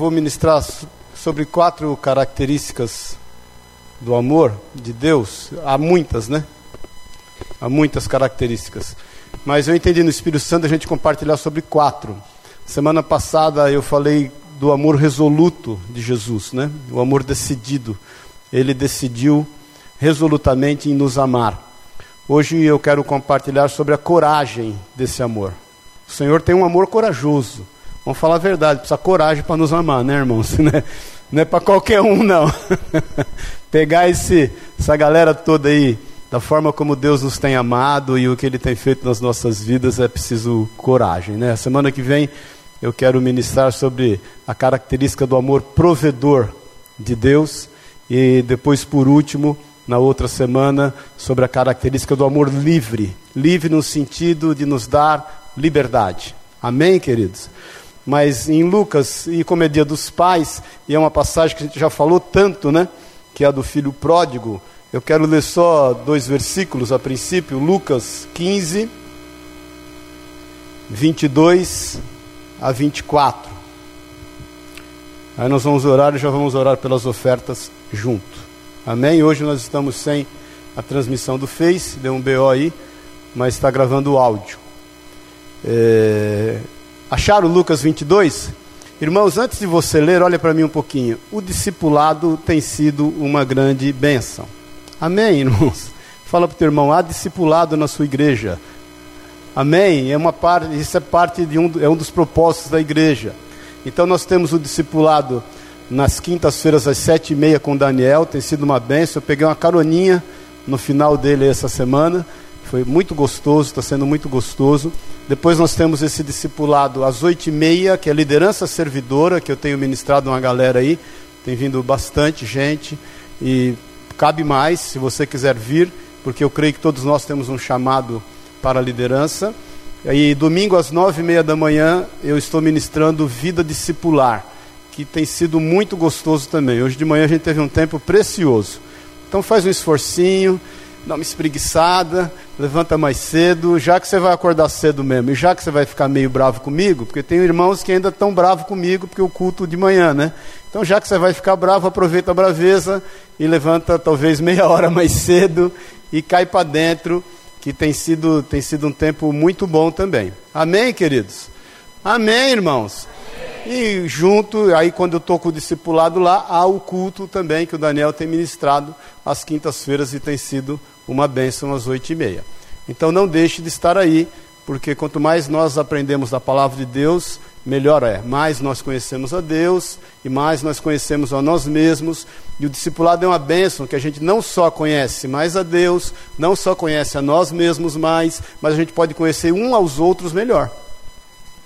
vou ministrar sobre quatro características do amor de Deus. Há muitas, né? Há muitas características. Mas eu entendi no Espírito Santo a gente compartilhar sobre quatro. Semana passada eu falei do amor resoluto de Jesus, né? O amor decidido. Ele decidiu resolutamente em nos amar. Hoje eu quero compartilhar sobre a coragem desse amor. O Senhor tem um amor corajoso. Vamos falar a verdade, precisa coragem para nos amar, né, irmãos? Não é para qualquer um, não. Pegar esse, essa galera toda aí, da forma como Deus nos tem amado e o que Ele tem feito nas nossas vidas, é preciso coragem, né? Semana que vem eu quero ministrar sobre a característica do amor provedor de Deus e depois, por último, na outra semana, sobre a característica do amor livre livre no sentido de nos dar liberdade. Amém, queridos? Mas em Lucas, e como é dia dos pais, e é uma passagem que a gente já falou tanto, né? Que é a do filho pródigo. Eu quero ler só dois versículos a princípio, Lucas 15, 22 a 24. Aí nós vamos orar e já vamos orar pelas ofertas junto. Amém? Hoje nós estamos sem a transmissão do Face, deu um BO aí, mas está gravando o áudio. É... Acharam Lucas 22? Irmãos, antes de você ler, olha para mim um pouquinho. O discipulado tem sido uma grande bênção. Amém, irmãos? Fala para o teu irmão, há discipulado na sua igreja. Amém? É uma parte, isso é parte de um, é um dos propósitos da igreja. Então nós temos o discipulado nas quintas-feiras às sete e meia com Daniel, tem sido uma benção. Eu peguei uma caroninha no final dele essa semana, foi muito gostoso, está sendo muito gostoso. Depois nós temos esse discipulado às oito e meia, que é liderança servidora, que eu tenho ministrado uma galera aí, tem vindo bastante gente e cabe mais se você quiser vir, porque eu creio que todos nós temos um chamado para a liderança. E domingo às nove e meia da manhã eu estou ministrando vida discipular, que tem sido muito gostoso também. Hoje de manhã a gente teve um tempo precioso. Então faz um esforcinho, dá uma espreguiçada, levanta mais cedo, já que você vai acordar cedo mesmo, e já que você vai ficar meio bravo comigo, porque tem irmãos que ainda estão bravos comigo, porque o culto de manhã, né? Então já que você vai ficar bravo, aproveita a braveza e levanta talvez meia hora mais cedo e cai para dentro que tem sido, tem sido um tempo muito bom também. Amém, queridos? Amém, irmãos? E junto, aí quando eu estou com o discipulado lá, há o culto também que o Daniel tem ministrado às quintas-feiras e tem sido uma bênção às oito e meia. Então não deixe de estar aí, porque quanto mais nós aprendemos da palavra de Deus, melhor é. Mais nós conhecemos a Deus e mais nós conhecemos a nós mesmos. E o discipulado é uma bênção que a gente não só conhece mais a Deus, não só conhece a nós mesmos mais, mas a gente pode conhecer um aos outros melhor.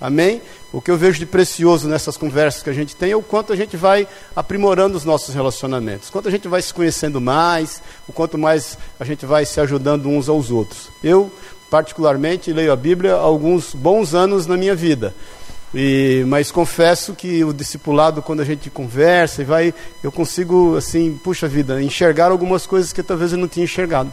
Amém? O que eu vejo de precioso nessas conversas que a gente tem é o quanto a gente vai aprimorando os nossos relacionamentos, quanto a gente vai se conhecendo mais, o quanto mais a gente vai se ajudando uns aos outros. Eu, particularmente, leio a Bíblia há alguns bons anos na minha vida. E, mas confesso que o discipulado, quando a gente conversa e vai, eu consigo, assim, puxa vida, enxergar algumas coisas que talvez eu não tinha enxergado.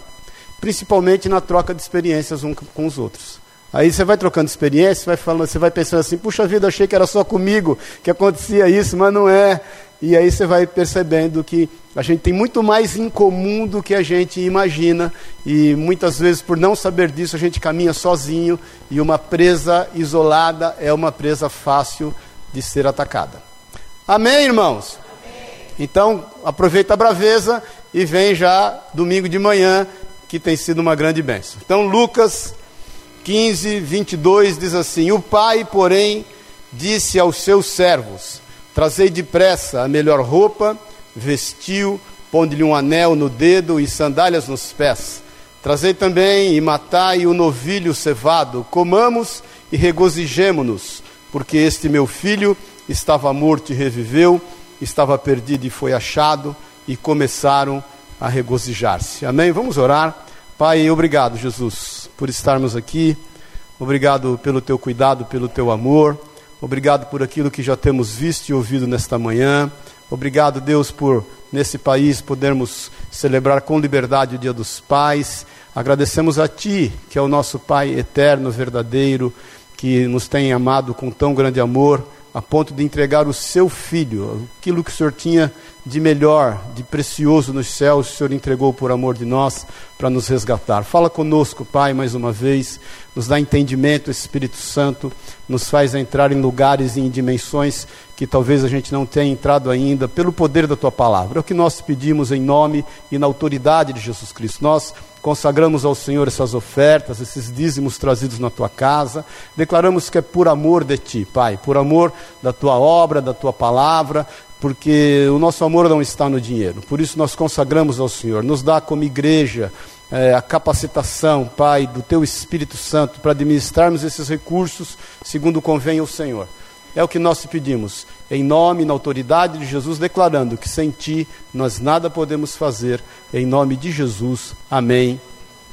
Principalmente na troca de experiências uns com os outros. Aí você vai trocando experiência, vai falando, você vai pensando assim, puxa vida, achei que era só comigo que acontecia isso, mas não é. E aí você vai percebendo que a gente tem muito mais em comum do que a gente imagina, e muitas vezes, por não saber disso, a gente caminha sozinho, e uma presa isolada é uma presa fácil de ser atacada. Amém, irmãos? Amém. Então, aproveita a braveza e vem já domingo de manhã, que tem sido uma grande bênção. Então, Lucas 15, 22 diz assim: O pai, porém, disse aos seus servos Trazei depressa a melhor roupa, vestiu, pondo-lhe um anel no dedo e sandálias nos pés. Trazei também e matai o novilho cevado, comamos e regozijemo-nos, porque este meu filho estava morto e reviveu, estava perdido e foi achado, e começaram a regozijar-se. Amém? Vamos orar. Pai, obrigado, Jesus, por estarmos aqui. Obrigado pelo teu cuidado, pelo teu amor. Obrigado por aquilo que já temos visto e ouvido nesta manhã. Obrigado, Deus, por nesse país podermos celebrar com liberdade o Dia dos Pais. Agradecemos a Ti, que é o nosso Pai eterno, verdadeiro, que nos tem amado com tão grande amor, a ponto de entregar o seu filho, aquilo que o Senhor tinha de melhor, de precioso nos céus, o Senhor entregou por amor de nós para nos resgatar. Fala conosco, Pai, mais uma vez, nos dá entendimento, Espírito Santo, nos faz entrar em lugares e em dimensões que talvez a gente não tenha entrado ainda, pelo poder da tua palavra. É o que nós pedimos em nome e na autoridade de Jesus Cristo. Nós consagramos ao Senhor essas ofertas, esses dízimos trazidos na tua casa. Declaramos que é por amor de ti, Pai, por amor da tua obra, da tua palavra, porque o nosso amor não está no dinheiro. Por isso nós consagramos ao Senhor. Nos dá como igreja é, a capacitação, Pai, do Teu Espírito Santo para administrarmos esses recursos segundo convém ao Senhor. É o que nós te pedimos, em nome e na autoridade de Jesus, declarando que sem Ti nós nada podemos fazer, em nome de Jesus. Amém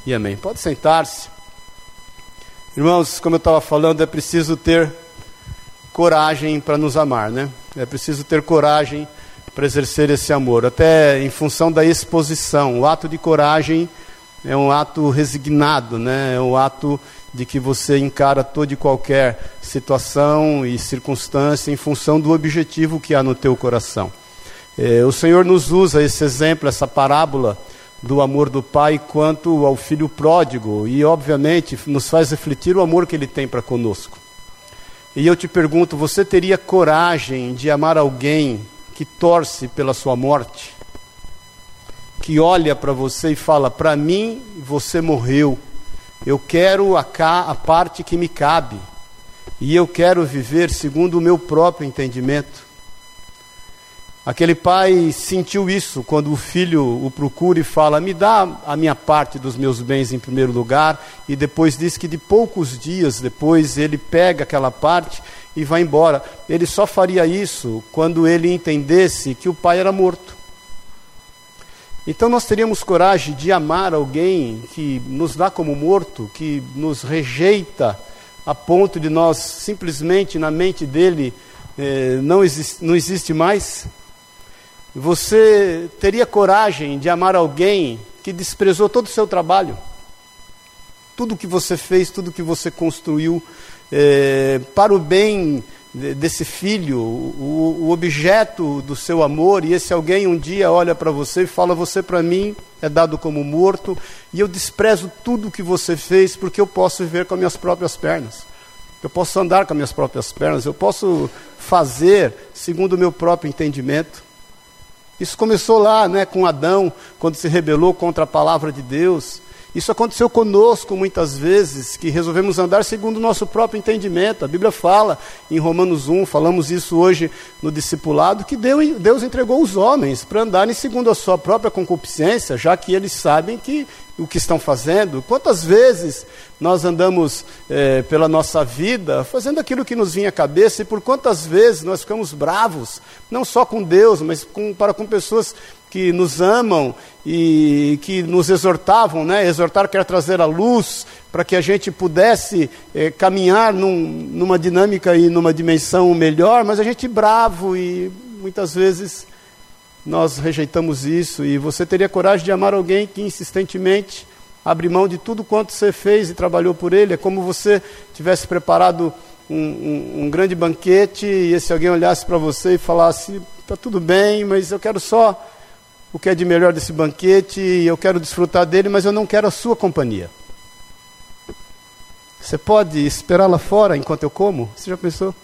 e amém. Pode sentar-se. Irmãos, como eu estava falando, é preciso ter coragem para nos amar, né? É preciso ter coragem para exercer esse amor, até em função da exposição. O ato de coragem é um ato resignado, né? É um ato de que você encara toda e qualquer situação e circunstância em função do objetivo que há no teu coração. É, o Senhor nos usa esse exemplo, essa parábola do amor do pai quanto ao filho pródigo e, obviamente, nos faz refletir o amor que ele tem para conosco. E eu te pergunto: você teria coragem de amar alguém que torce pela sua morte? Que olha para você e fala: para mim você morreu, eu quero a, a parte que me cabe, e eu quero viver segundo o meu próprio entendimento. Aquele pai sentiu isso quando o filho o procura e fala: Me dá a minha parte dos meus bens em primeiro lugar. E depois diz que de poucos dias depois ele pega aquela parte e vai embora. Ele só faria isso quando ele entendesse que o pai era morto. Então nós teríamos coragem de amar alguém que nos dá como morto, que nos rejeita a ponto de nós simplesmente na mente dele eh, não, existe, não existe mais? Você teria coragem de amar alguém que desprezou todo o seu trabalho? Tudo que você fez, tudo que você construiu é, para o bem desse filho, o, o, objeto do seu amor, e esse alguém um dia olha para você e fala: Você para mim é dado como morto, e eu desprezo tudo que você fez porque eu posso viver com as minhas próprias pernas. Eu posso andar com as minhas próprias pernas, eu posso fazer segundo o meu próprio entendimento. Isso começou lá, né, com Adão, quando se rebelou contra a palavra de Deus. Isso aconteceu conosco muitas vezes, que resolvemos andar segundo o nosso próprio entendimento. A Bíblia fala em Romanos 1, falamos isso hoje no discipulado, que Deus entregou os homens para andarem segundo a sua própria concupiscência, já que eles sabem que o que estão fazendo. Quantas vezes nós andamos é, pela nossa vida fazendo aquilo que nos vinha à cabeça e por quantas vezes nós ficamos bravos, não só com Deus, mas com, para com pessoas que nos amam e que nos exortavam, né? Exortar quer trazer a luz para que a gente pudesse é, caminhar num, numa dinâmica e numa dimensão melhor, mas a gente bravo e muitas vezes nós rejeitamos isso. E você teria coragem de amar alguém que insistentemente abre mão de tudo quanto você fez e trabalhou por ele? É como você tivesse preparado um, um, um grande banquete e esse alguém olhasse para você e falasse: está tudo bem, mas eu quero só o que é de melhor desse banquete eu quero desfrutar dele, mas eu não quero a sua companhia. Você pode esperar lá fora enquanto eu como? Você já pensou?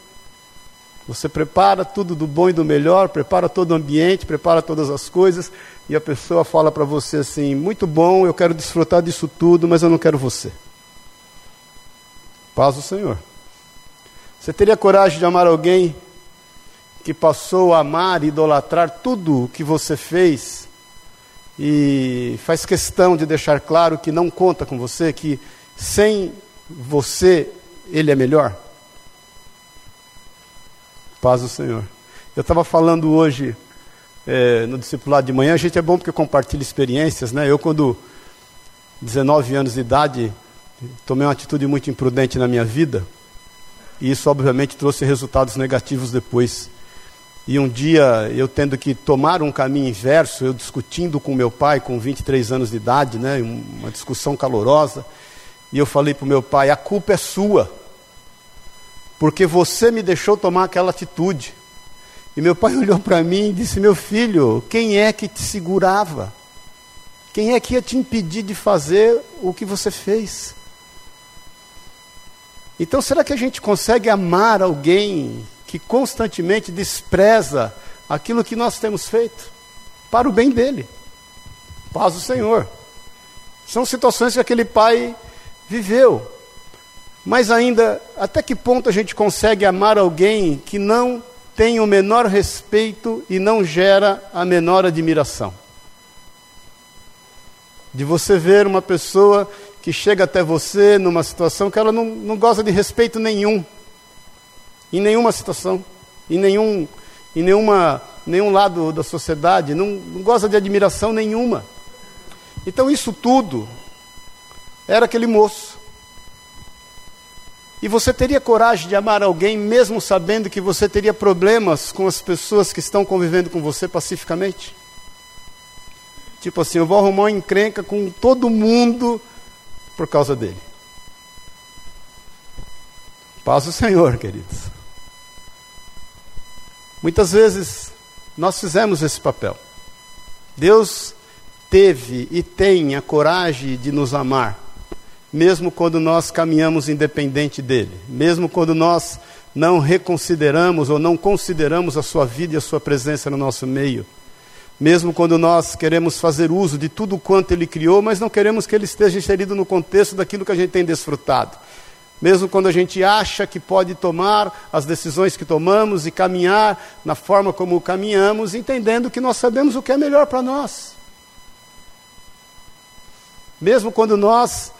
Você prepara tudo do bom e do melhor, prepara todo o ambiente, prepara todas as coisas, e a pessoa fala para você assim: muito bom, eu quero desfrutar disso tudo, mas eu não quero você. Paz do Senhor. Você teria coragem de amar alguém que passou a amar e idolatrar tudo o que você fez e faz questão de deixar claro que não conta com você, que sem você ele é melhor? Paz do Senhor. Eu estava falando hoje é, no discipulado de manhã, a gente é bom porque compartilha experiências, né? Eu, quando 19 anos de idade, tomei uma atitude muito imprudente na minha vida, e isso, obviamente, trouxe resultados negativos depois. E um dia, eu tendo que tomar um caminho inverso, eu discutindo com meu pai, com 23 anos de idade, né? Uma discussão calorosa, e eu falei para o meu pai: a culpa é sua porque você me deixou tomar aquela atitude. E meu pai olhou para mim e disse: Meu filho, quem é que te segurava? Quem é que ia te impedir de fazer o que você fez? Então, será que a gente consegue amar alguém que constantemente despreza aquilo que nós temos feito para o bem dele? Paz do Senhor. São situações que aquele pai viveu. Mas ainda, até que ponto a gente consegue amar alguém que não tem o menor respeito e não gera a menor admiração? De você ver uma pessoa que chega até você numa situação que ela não, não de respeito nenhum, em nenhuma situação, em nenhum, em nenhuma, nenhum lado da sociedade, não, não goza de admiração nenhuma. Então, isso tudo era aquele moço. E você teria coragem de amar alguém, mesmo sabendo que você teria problemas com as pessoas que estão convivendo com você pacificamente? Tipo assim, eu vou arrumar uma encrenca com todo mundo por causa dele. Paz o Senhor, queridos. Muitas vezes nós fizemos esse papel. Deus teve e tem a coragem de nos amar mesmo quando nós caminhamos independente dele, mesmo quando nós não reconsideramos ou não consideramos a sua vida e a sua presença no nosso meio, mesmo quando nós queremos fazer uso de tudo quanto ele criou, mas não queremos que ele esteja inserido no contexto daquilo que a gente tem desfrutado. Mesmo quando a gente acha que pode tomar as decisões que tomamos e caminhar na forma como caminhamos, entendendo que nós sabemos o que é melhor para nós. Mesmo quando nós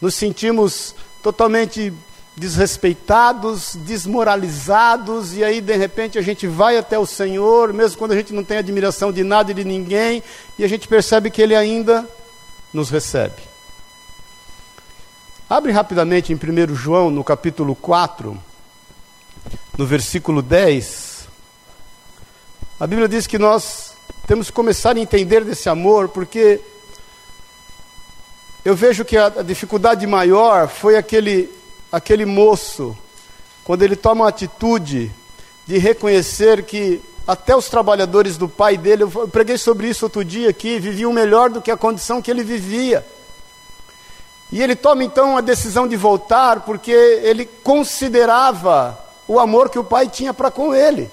nos sentimos totalmente desrespeitados, desmoralizados, e aí de repente a gente vai até o Senhor, mesmo quando a gente não tem admiração de nada e de ninguém, e a gente percebe que Ele ainda nos recebe. Abre rapidamente em 1 João, no capítulo 4, no versículo 10. A Bíblia diz que nós temos que começar a entender desse amor, porque eu vejo que a, dificuldade maior foi aquele, aquele moço, quando ele toma a atitude de reconhecer que até os trabalhadores do pai dele, eu preguei sobre isso outro dia aqui, viviam melhor do que a condição que ele vivia. E ele toma então a decisão de voltar porque ele considerava o amor que o pai tinha para com ele.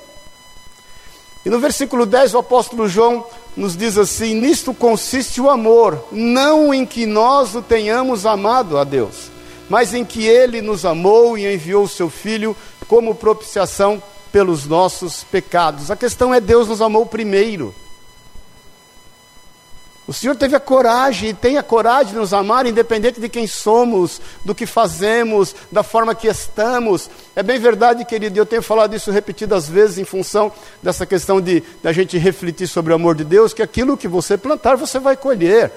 E no versículo 10 o apóstolo João nos diz assim: Nisto consiste o amor, não em que nós o tenhamos amado a Deus, mas em que Ele nos amou e enviou o Seu Filho como propiciação pelos nossos pecados. A questão é: Deus nos amou primeiro. O Senhor teve a coragem e tem a coragem de nos amar, independente de quem somos, do que fazemos, da forma que estamos. É bem verdade, querido, e eu tenho falado isso repetidas vezes em função dessa questão de, de a gente refletir sobre o amor de Deus, que aquilo que você plantar, você vai colher.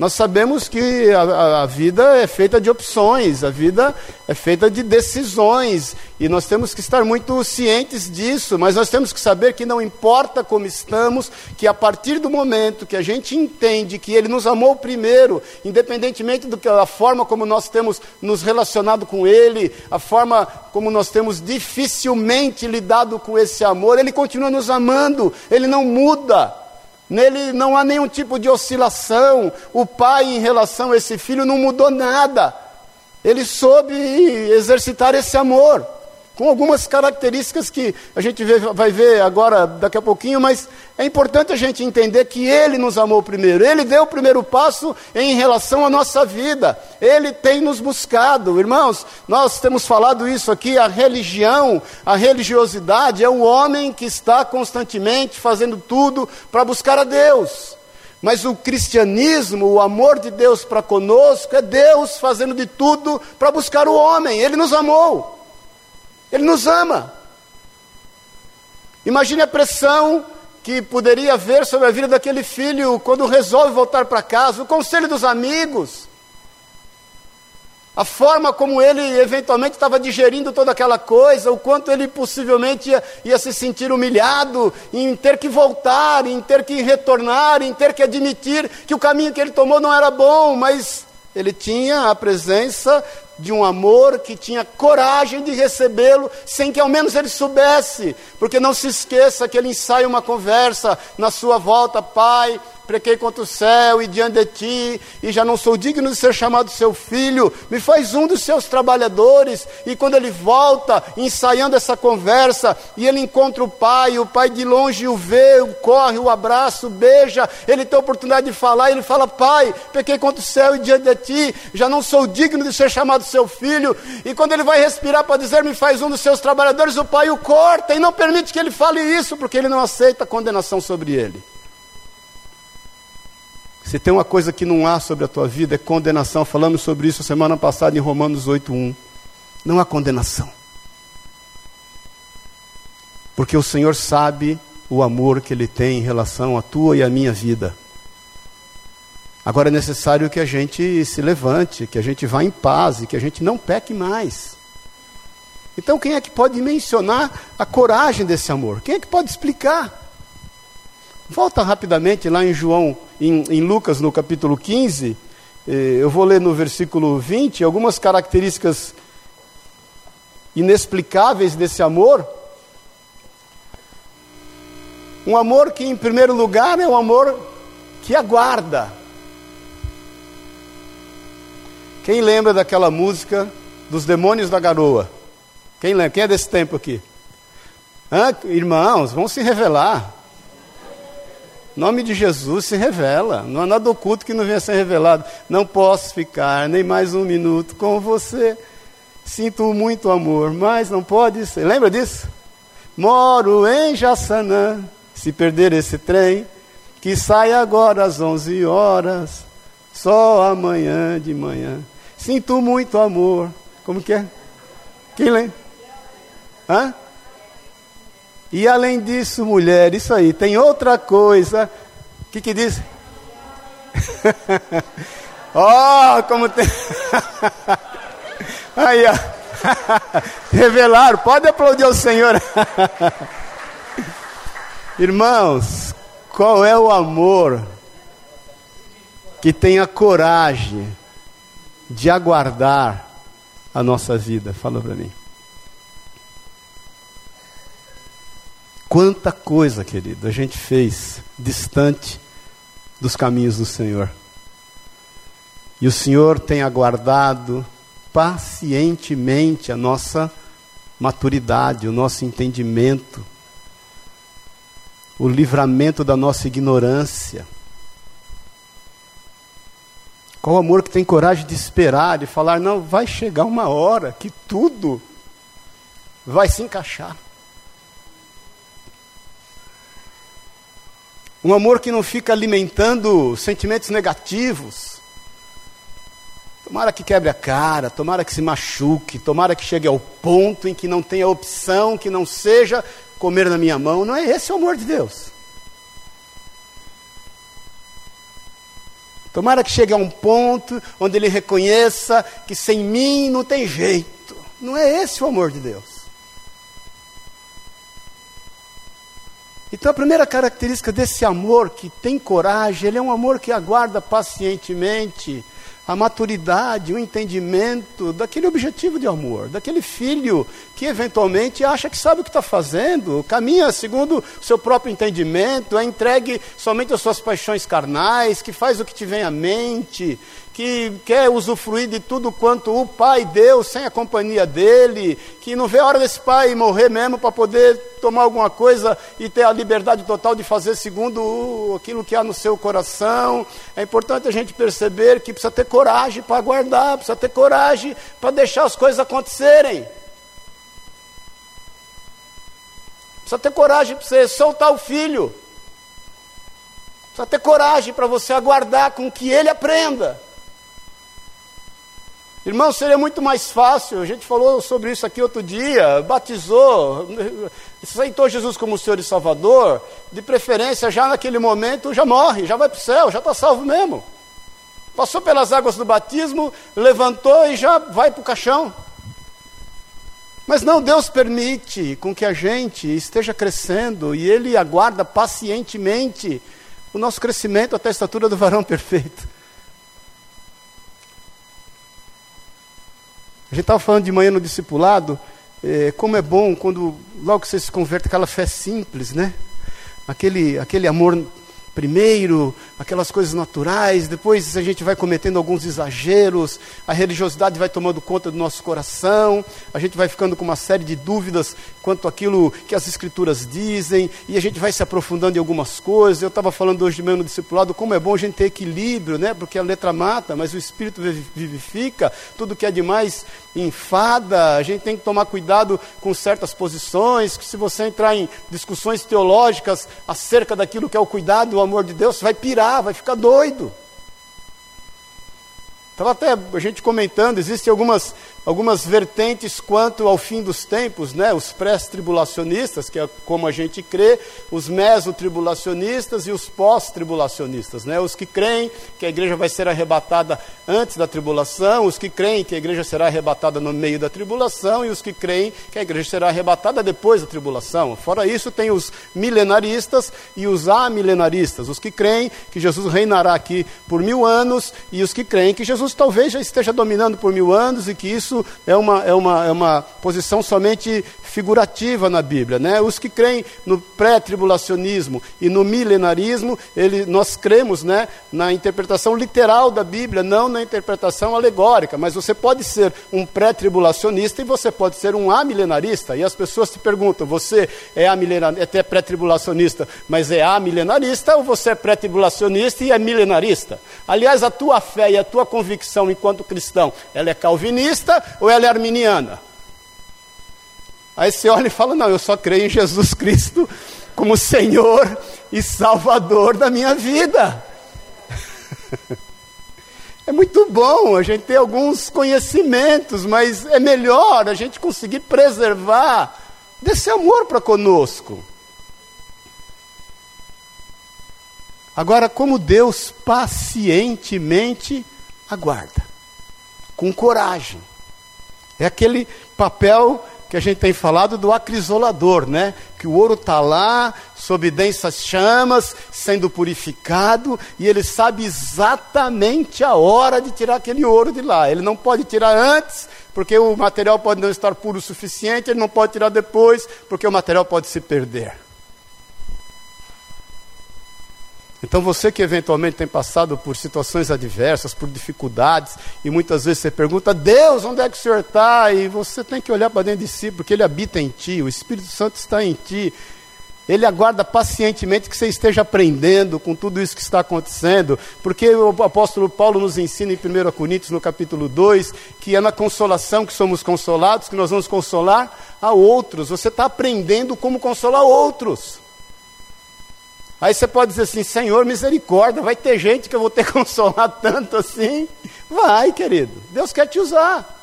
Nós sabemos que a, a, vida é feita de opções, a vida é feita de decisões, e nós temos que estar muito cientes disso, mas nós temos que saber que não importa como estamos, que a partir do momento que a gente entende que Ele nos amou primeiro, independentemente da forma como nós temos nos relacionado com Ele, a forma como nós temos dificilmente lidado com esse amor, Ele continua nos amando, Ele não muda. Nele não há nenhum tipo de oscilação. O pai, em relação a esse filho, não mudou nada. Ele soube exercitar esse amor com algumas características que a gente vai ver agora daqui a pouquinho, mas é importante a gente entender que Ele nos amou primeiro, Ele deu o primeiro passo em relação à nossa vida, Ele tem nos buscado, irmãos. Nós temos falado isso aqui: a religião, a religiosidade é o homem que está constantemente fazendo tudo para buscar a Deus. Mas o cristianismo, o amor de Deus para conosco, é Deus fazendo de tudo para buscar o homem. Ele nos amou. Ele nos ama. Imagine a pressão que poderia haver sobre a vida daquele filho quando resolve voltar para casa, o conselho dos amigos, a forma como ele eventualmente estava digerindo toda aquela coisa, o quanto ele possivelmente ia, ia, se sentir humilhado em ter que voltar, em ter que retornar, em ter que admitir que o caminho que ele tomou não era bom, mas Ele tinha a presença de um amor que tinha coragem de recebê-lo sem que ao menos ele soubesse, porque não se esqueça que ele ensaia uma conversa na sua volta, pai, prequei contra o céu e diante de ti, e já não sou digno de ser chamado seu filho, me faz um dos seus trabalhadores. E quando ele volta, ensaiando essa conversa, e ele encontra o pai, o pai de longe o vê, o corre, o abraça, o beija, ele tem a oportunidade de falar, e ele fala: Pai, pequei contra o céu e diante de ti, já não sou digno de ser chamado seu filho. E quando ele vai respirar para dizer, me faz um dos seus trabalhadores, o pai o corta e não permite que ele fale isso, porque ele não aceita a condenação sobre ele. Se tem uma coisa que não há sobre a tua vida, é condenação. Falamos sobre isso semana passada em Romanos 8:1. Não há condenação. Porque o Senhor sabe o amor que Ele tem em relação à tua e à minha vida. Agora é necessário que a gente se levante, que a gente vá em paz e que a gente não peque mais. Então, quem é que pode mencionar a coragem desse amor? Quem é que pode explicar? Volta rapidamente lá em João, em, em Lucas, no capítulo 15. Eh, eu vou ler no versículo 20 algumas características inexplicáveis desse amor. Um amor que, em primeiro lugar, é um amor que aguarda. Quem lembra daquela música dos Demônios da Garoa? Quem lembra? Quem é desse tempo aqui? Hã? Irmãos, vão se revelar nome de Jesus se revela. Não há nada oculto que não venha a ser revelado. Não posso ficar nem mais um minuto com você. Sinto muito amor, mas não pode ser. Lembra disso? Moro em Jaçanã. Se perder esse trem, que sai agora às 11 horas, só amanhã de manhã. Sinto muito amor. Como que é? Quem lembra? Hã? E além disso, mulher, isso aí, tem outra coisa. O que, que diz? oh, como tem. aí, ó. Revelaram, pode aplaudir o Senhor. Irmãos, qual é o amor que tem a coragem de aguardar a nossa vida? Fala para mim. Quanta coisa, querido, a gente fez distante dos caminhos do Senhor. E o Senhor tem aguardado pacientemente a nossa maturidade, o nosso entendimento, o livramento da nossa ignorância. Qual amor que tem coragem de esperar, de falar, não, vai chegar uma hora que tudo vai se encaixar. Um amor que não fica alimentando sentimentos negativos. Tomara que quebre a cara, tomara que se machuque, tomara que chegue ao ponto em que não tenha opção, que não seja comer na minha mão. Não é esse o amor de Deus. Tomara que chegue a um ponto onde ele reconheça que sem mim não tem jeito. Não é esse o amor de Deus. Então, a primeira característica desse amor que tem coragem, ele é um amor que aguarda pacientemente a maturidade, o entendimento daquele objetivo de amor, daquele filho que eventualmente acha que sabe o que está fazendo, caminha segundo o seu próprio entendimento, é entregue somente às suas paixões carnais, que faz o que te vem à mente, que quer usufruir de tudo quanto o pai deu sem a companhia dele, que não vê a hora desse pai morrer mesmo para poder tomar alguma coisa e ter a liberdade total de fazer segundo aquilo que há no seu coração. É importante a gente perceber que precisa ter coragem para aguardar, precisa ter coragem para deixar as coisas acontecerem. Precisa ter coragem para você soltar o filho. Precisa ter coragem para você aguardar com que ele aprenda. Irmão, seria muito mais fácil, a gente falou sobre isso aqui outro dia, batizou, aceitou Jesus como Senhor e Salvador, de preferência já naquele momento já morre, já vai para o céu, já está salvo mesmo. Passou pelas águas do batismo, levantou e já vai para o caixão. Mas não, Deus permite com que a gente esteja crescendo e Ele aguarda pacientemente o nosso crescimento até a estatura do varão perfeito. A gente estava falando de manhã no discipulado, é, como é bom quando logo você se converte, aquela fé simples, né? Aquele, aquele amor primeiro, aquelas coisas naturais, depois a gente vai cometendo alguns exageros, a religiosidade vai tomando conta do nosso coração, a gente vai ficando com uma série de dúvidas quanto àquilo que as escrituras dizem, e a gente vai se aprofundando em algumas coisas. Eu estava falando hoje de manhã no discipulado como é bom a gente ter equilíbrio, né? Porque a letra mata, mas o espírito vivifica, tudo que é demais enfada, a gente tem que tomar cuidado com certas posições, que se você entrar em discussões teológicas acerca daquilo que é o cuidado, o amor de Deus, você vai pirar, vai ficar doido. Estava até a gente comentando, existem algumas algumas vertentes quanto ao fim dos tempos, né? os pré-tribulacionistas, que é como a gente crê, os mesotribulacionistas e os pós-tribulacionistas, né? os que creem que a igreja vai ser arrebatada antes da tribulação, os que creem que a igreja será arrebatada no meio da tribulação e os que creem que a igreja será arrebatada depois da tribulação. Fora isso, tem os milenaristas e os amilenaristas, os que creem que Jesus reinará aqui por mil anos e os que creem que Jesus talvez já esteja dominando por mil anos e que isso é uma, é uma, é uma posição somente figurativa na Bíblia. Né? Os que creem no pré-tribulacionismo e no milenarismo, ele, nós cremos né, na interpretação literal da Bíblia, não na interpretação alegórica. Mas você pode ser um pré-tribulacionista e você pode ser um amilenarista. E as pessoas te perguntam: você é, é pré-tribulacionista, mas é amilenarista, ou você é pré-tribulacionista e é milenarista? Aliás, a tua fé e a tua convicção enquanto cristão, ela é calvinista ou ela é arminiana? Aí você olha e fala: Não, eu só creio em Jesus Cristo como Senhor e Salvador da minha vida. É muito bom a gente ter alguns conhecimentos, mas é melhor a gente conseguir preservar desse amor para conosco. Agora, como Deus pacientemente aguarda, com coragem. É aquele papel que a gente tem falado do acrisolador, né? Que o ouro está lá, sob densas chamas, sendo purificado, e ele sabe exatamente a hora de tirar aquele ouro de lá. Ele não pode tirar antes, porque o material pode não estar puro o suficiente, ele não pode tirar depois, porque o material pode se perder. Então você que eventualmente tem passado por situações adversas, por dificuldades, e muitas vezes você pergunta, Deus, onde é que o Senhor está? E você tem que olhar para dentro de si, porque Ele habita em ti, o Espírito Santo está em ti. Ele aguarda pacientemente que você esteja aprendendo com tudo isso que está acontecendo, porque o apóstolo Paulo nos ensina em 1 Coríntios, no capítulo 2, que é na consolação que somos consolados, que nós vamos consolar a outros. Você está aprendendo como consolar outros. Aí você pode dizer assim: Senhor, misericórdia, vai ter gente que eu vou ter que consolar tanto assim? Vai, querido, Deus quer te usar.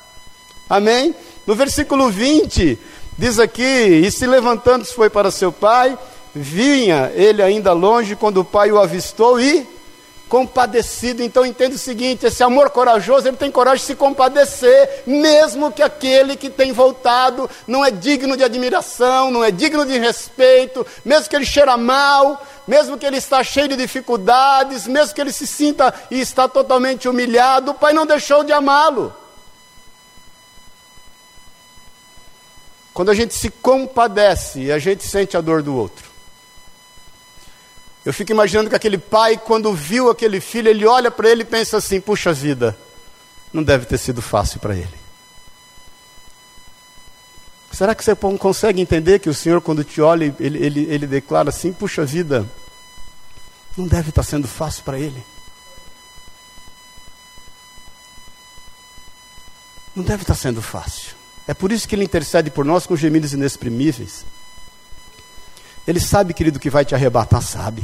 Amém? No versículo 20, diz aqui: E se levantando-se foi para seu pai, vinha ele ainda longe quando o pai o avistou e compadecido. Então entenda o seguinte: esse amor corajoso, ele tem coragem de se compadecer, mesmo que aquele que tem voltado não é digno de admiração, não é digno de respeito, mesmo que ele cheira mal, mesmo que ele está cheio de dificuldades, mesmo que ele se sinta e está totalmente humilhado, o pai não deixou de amá-lo. Quando a gente se compadece, a gente sente a dor do outro. Eu fico imaginando que aquele pai, quando viu aquele filho, ele olha para ele e pensa assim: puxa vida, não deve ter sido fácil para ele. Será que você consegue entender que o Senhor, quando te olha, ele, ele, ele declara assim: puxa vida, não deve estar sendo fácil para ele? Não deve estar sendo fácil. É por isso que ele intercede por nós com gemidos inexprimíveis. Ele sabe, querido, que vai te arrebatar, sabe.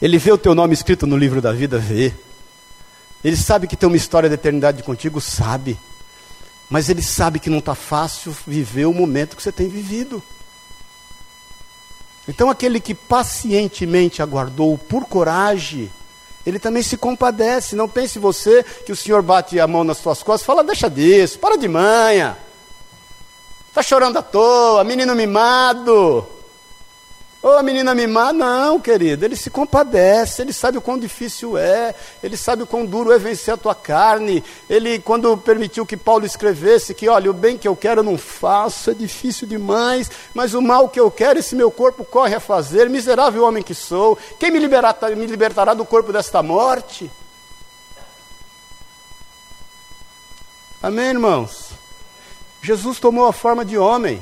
Ele vê o teu nome escrito no livro da vida, vê. Ele sabe que tem uma história da eternidade contigo, sabe. Mas ele sabe que não está fácil viver o momento que você tem vivido. Então, aquele que pacientemente aguardou por coragem, ele também se compadece. Não pense você que o Senhor bate a mão nas suas costas e fala: deixa disso, para de manha. Está chorando à toa, menino mimado. Ô oh, menina mimada, não, querido, ele se compadece, ele sabe o quão difícil é, ele sabe o quão duro é vencer a tua carne. Ele, quando permitiu que Paulo escrevesse que, olha, o bem que eu quero eu não faço, é difícil demais, mas o mal que eu quero, esse meu corpo corre a fazer, miserável homem que sou, quem me, me libertará do corpo desta morte? Amém, irmãos? Jesus tomou a forma de homem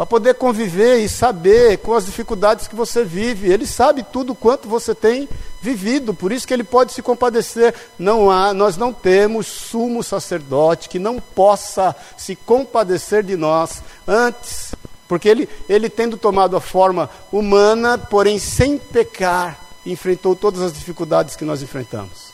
para poder conviver e saber com as dificuldades que você vive. Ele sabe tudo quanto você tem vivido, por isso que ele pode se compadecer. Não há, nós não temos sumo sacerdote que não possa se compadecer de nós antes, porque ele, ele tendo tomado a forma humana, porém sem pecar, enfrentou todas as dificuldades que nós enfrentamos.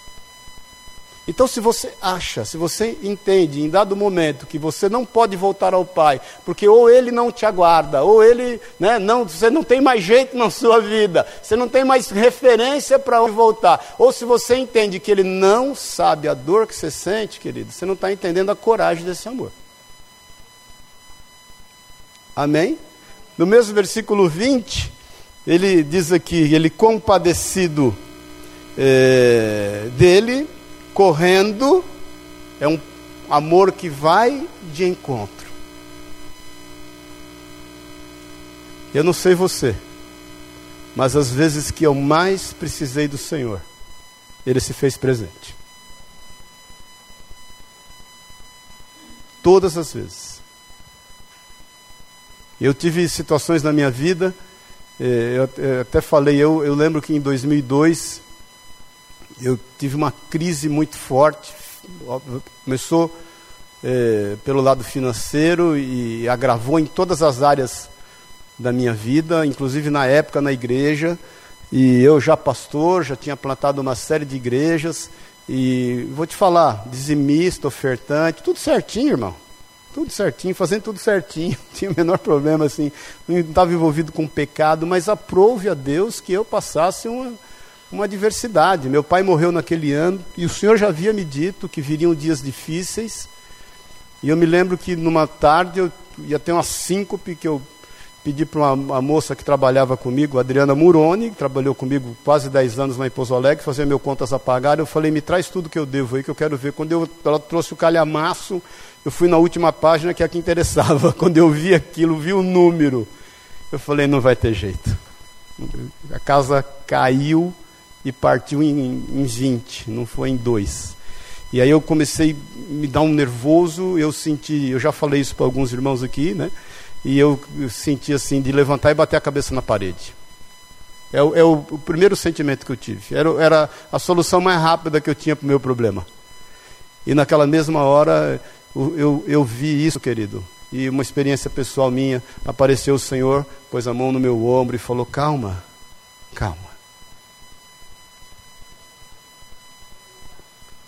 Então, se você acha, se você entende em dado momento que você não pode voltar ao Pai, porque ou Ele não te aguarda, ou Ele, né, não, você não tem mais jeito na sua vida, você não tem mais referência para onde voltar, ou se você entende que Ele não sabe a dor que você sente, querido, você não está entendendo a coragem desse amor. Amém? No mesmo versículo 20, ele diz aqui: Ele compadecido é, dele correndo, é um amor que vai de encontro. Eu não sei você, mas as vezes que eu mais precisei do Senhor, Ele se fez presente. Todas as vezes. Eu tive situações na minha vida, eh, eu até falei, eu, eu lembro que em 2002 eu tive uma crise muito forte. Começou é, pelo lado financeiro e agravou em todas as áreas da minha vida, inclusive na época na igreja. E eu já pastor, já tinha plantado uma série de igrejas. E vou te falar, dizimista, ofertante, tudo certinho, irmão. Tudo certinho, fazendo tudo certinho. Não tinha o menor problema, assim. Não estava envolvido com pecado, mas aprove a Deus que eu passasse uma, uma adversidade. Meu pai morreu naquele ano e o Senhor já havia me dito que viriam dias difíceis. E eu me lembro que numa tarde eu ia ter uma síncope que eu pedi para uma, uma, moça que trabalhava comigo, Adriana Muroni, que trabalhou comigo quase 10 anos lá em Pouso Alegre, fazer meu contas a pagar. Eu falei, me traz tudo que eu devo aí, que eu quero ver. Quando eu, ela trouxe o calhamaço, eu fui na última página que é a que interessava. Quando eu vi aquilo, vi o número, eu falei, não vai ter jeito. A casa caiu e partiu em, em 20, não foi em dois. E aí eu comecei a me dar um nervoso, eu senti, eu já falei isso para alguns irmãos aqui, né? E eu, eu senti assim de levantar e bater a cabeça na parede. É, é o, o, primeiro sentimento que eu tive. Era, era a solução mais rápida que eu tinha para o meu problema. E naquela mesma hora eu, eu, eu vi isso, querido. E uma experiência pessoal minha, apareceu o Senhor, pôs a mão no meu ombro e falou: Calma, calma.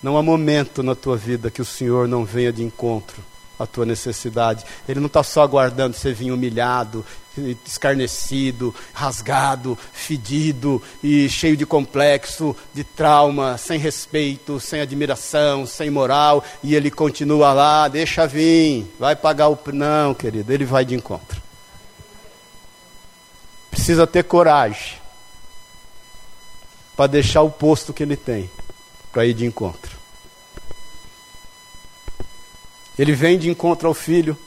Não há momento na tua vida que o Senhor não venha de encontro à tua necessidade. Ele não está só aguardando você vir humilhado, escarnecido, rasgado, fedido e cheio de complexo, de trauma, sem respeito, sem admiração, sem moral, e ele continua lá, deixa vir, vai pagar o. Não, querido, ele vai de encontro. Precisa ter coragem para deixar o posto que ele tem para ir de encontro. Ele vem de encontro ao filho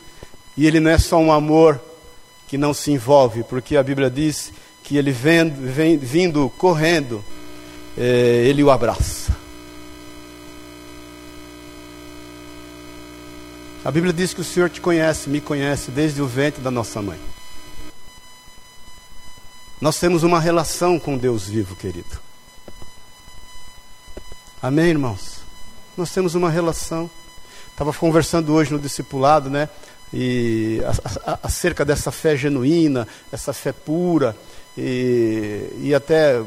e ele não é só um amor que não se envolve, porque a Bíblia diz que ele vem, vem vindo correndo, é, ele o abraça. A Bíblia diz que o Senhor te conhece, me conhece desde o ventre da nossa mãe. Nós temos uma relação com Deus vivo, querido. Amém, irmãos? Nós temos uma relação. Estava conversando hoje no discipulado, né? E acerca dessa fé genuína, essa fé pura, e, e até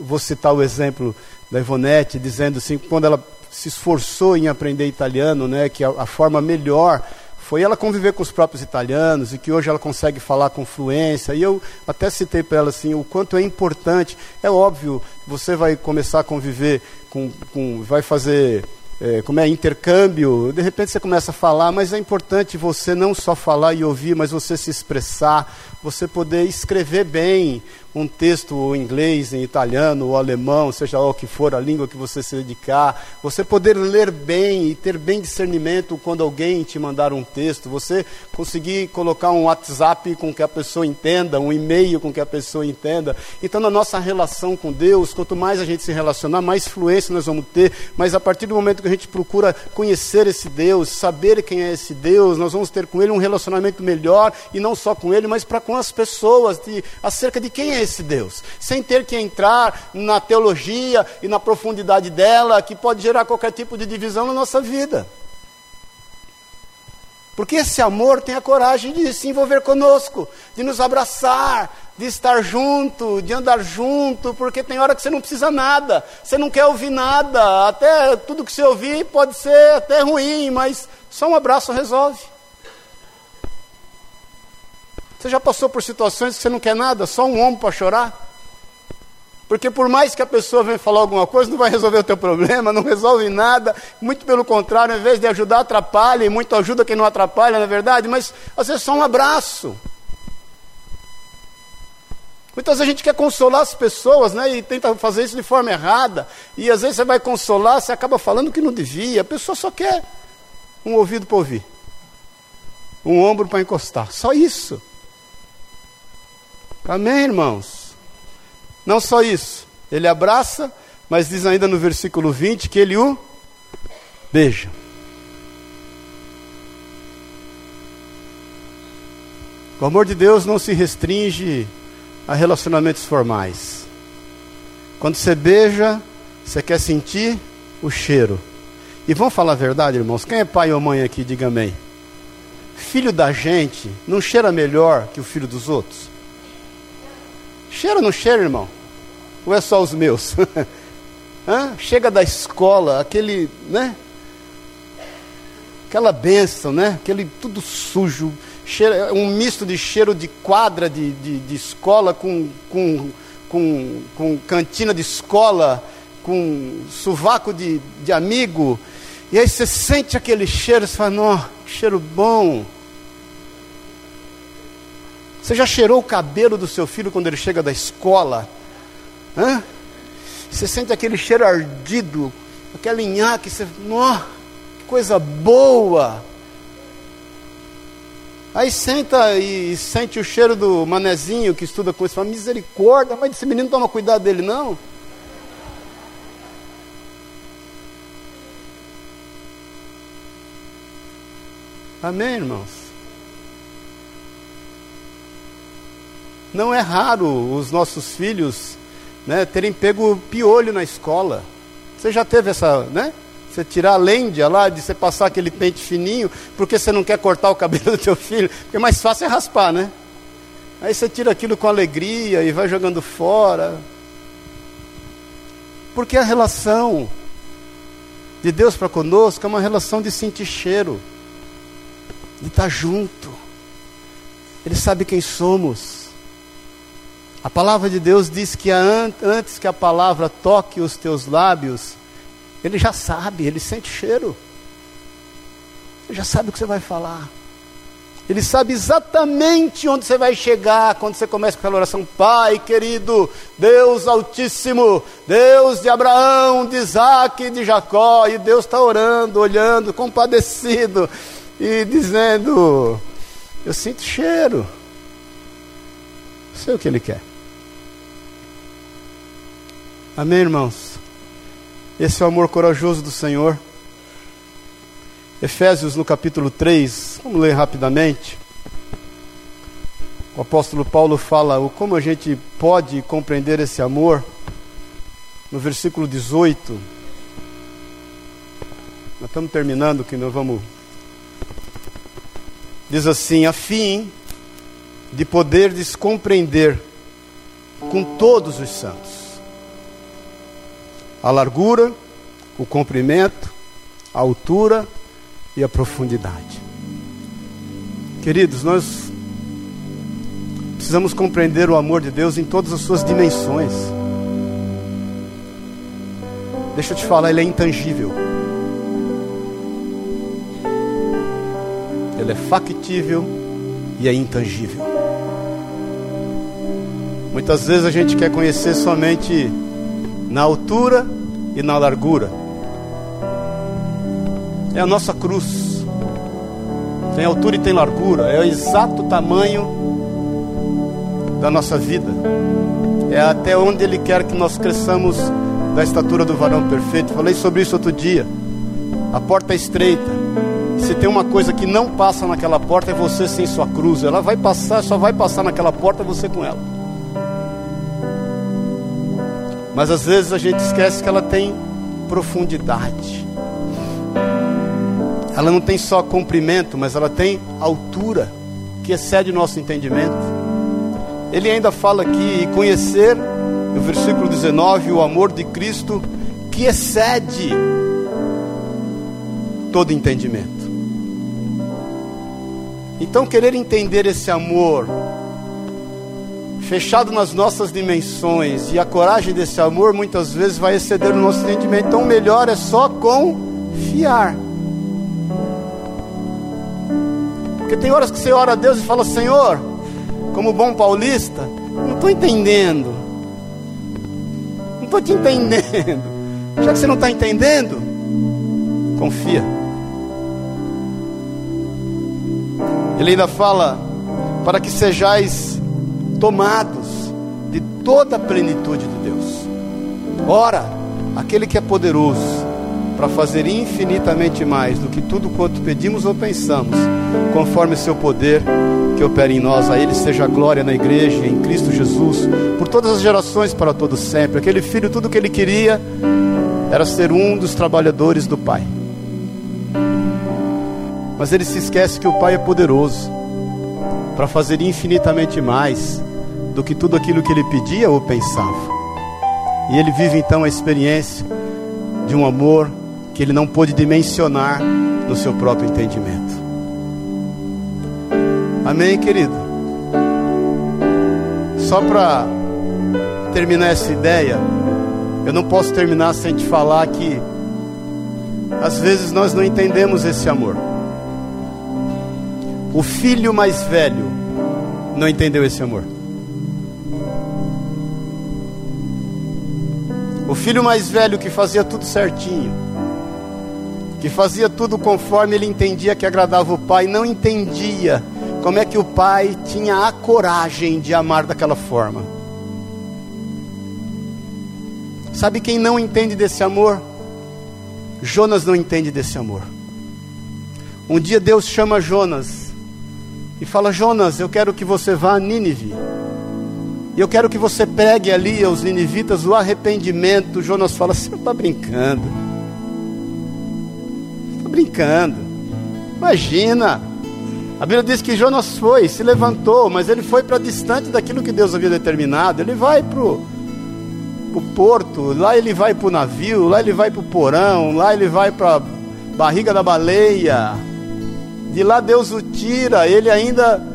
vou citar o exemplo da Ivonete, dizendo assim, quando ela se esforçou em aprender italiano, né, que a, a forma melhor foi ela conviver com os próprios italianos e que hoje ela consegue falar com fluência. E eu até citei para ela assim o quanto é importante. É óbvio, você vai começar a conviver com, com vai fazer é, como é intercâmbio, de repente você começa a falar, mas é importante você não só falar e ouvir, mas você se expressar, você poder escrever bem um texto em inglês, em italiano ou alemão, seja lá o que for a língua que você se dedicar, você poder ler bem e ter bem discernimento quando alguém te mandar um texto, você conseguir colocar um WhatsApp com que a pessoa entenda, um e-mail com que a pessoa entenda. Então, na nossa relação com Deus, quanto mais a gente se relacionar, mais fluência nós vamos ter, mas a partir do momento que a gente procura conhecer esse Deus, saber quem é esse Deus, nós vamos ter com Ele um relacionamento melhor, e não só com Ele, mas para com as pessoas, de, acerca de quem é esse Deus, sem ter que entrar na teologia e na profundidade dela, que pode gerar qualquer tipo de divisão na nossa vida. Porque esse amor tem a coragem de se envolver conosco, de nos abraçar, de estar junto, de andar junto, porque tem hora que você não precisa nada, você não quer ouvir nada, até tudo que você ouvir pode ser até ruim, mas só um abraço resolve. Você já passou por situações que você não quer nada, só um ombro para chorar? Porque por mais que a pessoa venha falar alguma coisa, não vai resolver o teu problema, não resolve nada, muito pelo contrário, ao invés de ajudar, atrapalha, e muito ajuda quem não atrapalha, na é verdade, mas às vezes só um abraço. Muitas vezes a gente quer consolar as pessoas, né, e tenta fazer isso de forma errada, e às vezes você vai consolar, você acaba falando que não devia, a pessoa só quer um ouvido para ouvir, um ombro para encostar, só isso. Amém, irmãos? Não só isso, ele abraça, mas diz ainda no versículo 20 que ele o beija. O amor de Deus não se restringe a relacionamentos formais. Quando você beija, você quer sentir o cheiro. E vamos falar a verdade, irmãos? Quem é pai ou mãe aqui, diga amém. Filho da gente não cheira melhor que o filho dos outros? Cheira ou não cheira, irmão? Ou é só os meus? Chega da escola, aquele, né? Aquela benção, né? Aquele tudo sujo, cheira, um misto de cheiro de quadra de, de, de escola com, com, com, com cantina de escola, com sovaco de, de amigo. E aí você sente aquele cheiro, você fala, não, cheiro bom. Você já cheirou o cabelo do seu filho quando ele chega da escola? Hã? Você sente aquele cheiro ardido, aquele nhaque, você, oh, que coisa boa. Aí senta e sente o cheiro do manezinho que estuda com isso, fala, misericórdia, mas esse menino toma cuidado dele, não? Amém, irmãos? Não é raro os nossos filhos né, terem pego piolho na escola. Você já teve essa, né? Você tirar a lêndia lá, de você passar aquele pente fininho, porque você não quer cortar o cabelo do teu filho, porque mais fácil é raspar, né? Aí você tira aquilo com alegria e vai jogando fora. Porque a relação de Deus para conosco é uma relação de sentir cheiro, de estar junto. Ele sabe quem somos. A palavra de Deus diz que antes que a palavra toque os teus lábios, ele já sabe, ele sente cheiro. Ele já sabe o que você vai falar. Ele sabe exatamente onde você vai chegar quando você começa com aquela oração. Pai querido, Deus Altíssimo, Deus de Abraão, de Isaac e de Jacó. E Deus está orando, olhando, compadecido e dizendo: Eu sinto cheiro. Sei o que ele quer. Amém, irmãos? Esse é o amor corajoso do Senhor. Efésios no capítulo 3, vamos ler rapidamente. O apóstolo Paulo fala o como a gente pode compreender esse amor. No versículo 18. Nós estamos terminando, que nós vamos. Diz assim: a fim de poderdes compreender com todos os santos a largura, o comprimento, a altura e a profundidade. Queridos, nós precisamos compreender o amor de Deus em todas as suas dimensões. Deixa eu te falar, ele é intangível. Ele é factível e é intangível. Muitas vezes a gente quer conhecer somente na altura e na largura. É a nossa cruz. Tem altura e tem largura. É o exato tamanho da nossa vida. É até onde Ele quer que nós cresçamos da estatura do varão perfeito. Falei sobre isso outro dia. A porta é estreita. Se tem uma coisa que não passa naquela porta é você sem sua cruz. Ela vai passar, só vai passar naquela porta você com ela. Mas às vezes a gente esquece que ela tem profundidade. Ela não tem só comprimento, mas ela tem altura que excede o nosso entendimento. Ele ainda fala aqui conhecer, no versículo 19, o amor de Cristo que excede todo entendimento. Então, querer entender esse amor fechado nas nossas dimensões e a coragem desse amor muitas vezes vai exceder o nosso entendimento. Então, melhor é só confiar. Porque tem horas que você ora a Deus e fala: Senhor, como bom paulista, não estou entendendo. Não estou te entendendo. Já que você não está entendendo, confia. Ele ainda fala: para que sejais tomados de toda a plenitude de Deus. Ora, aquele que é poderoso para fazer infinitamente mais do que tudo quanto pedimos ou pensamos, conforme seu poder que opera em nós. A Ele seja a glória na igreja, em Cristo Jesus, por todas as gerações, para todos sempre. Aquele filho, tudo que ele queria era ser um dos trabalhadores do Pai. Mas ele se esquece que o Pai é poderoso para fazer infinitamente mais do que tudo aquilo que ele pedia ou pensava. E ele vive então a experiência de um amor que ele não pôde dimensionar no seu próprio entendimento. Amém, querido? Só para terminar essa ideia, eu não posso terminar sem te falar que às vezes nós não entendemos esse amor. O filho mais velho não entendeu esse amor. O filho mais velho que fazia tudo certinho, que fazia tudo conforme ele entendia que agradava o pai, não entendia como é que o pai tinha a coragem de amar daquela forma? Sabe quem não entende desse amor? Jonas não entende desse amor. Um dia Deus chama Jonas e fala: Jonas, eu quero que você vá a Nínive. E eu quero que você pregue ali aos ninivitas o arrependimento. Jonas fala: Você está brincando? Está brincando? Imagina. A Bíblia diz que Jonas foi, se levantou, mas ele foi para distante daquilo que Deus havia determinado. Ele vai para o porto, lá ele vai para o navio, lá ele vai para o porão, lá ele vai para a barriga da baleia. De lá Deus o tira, ele ainda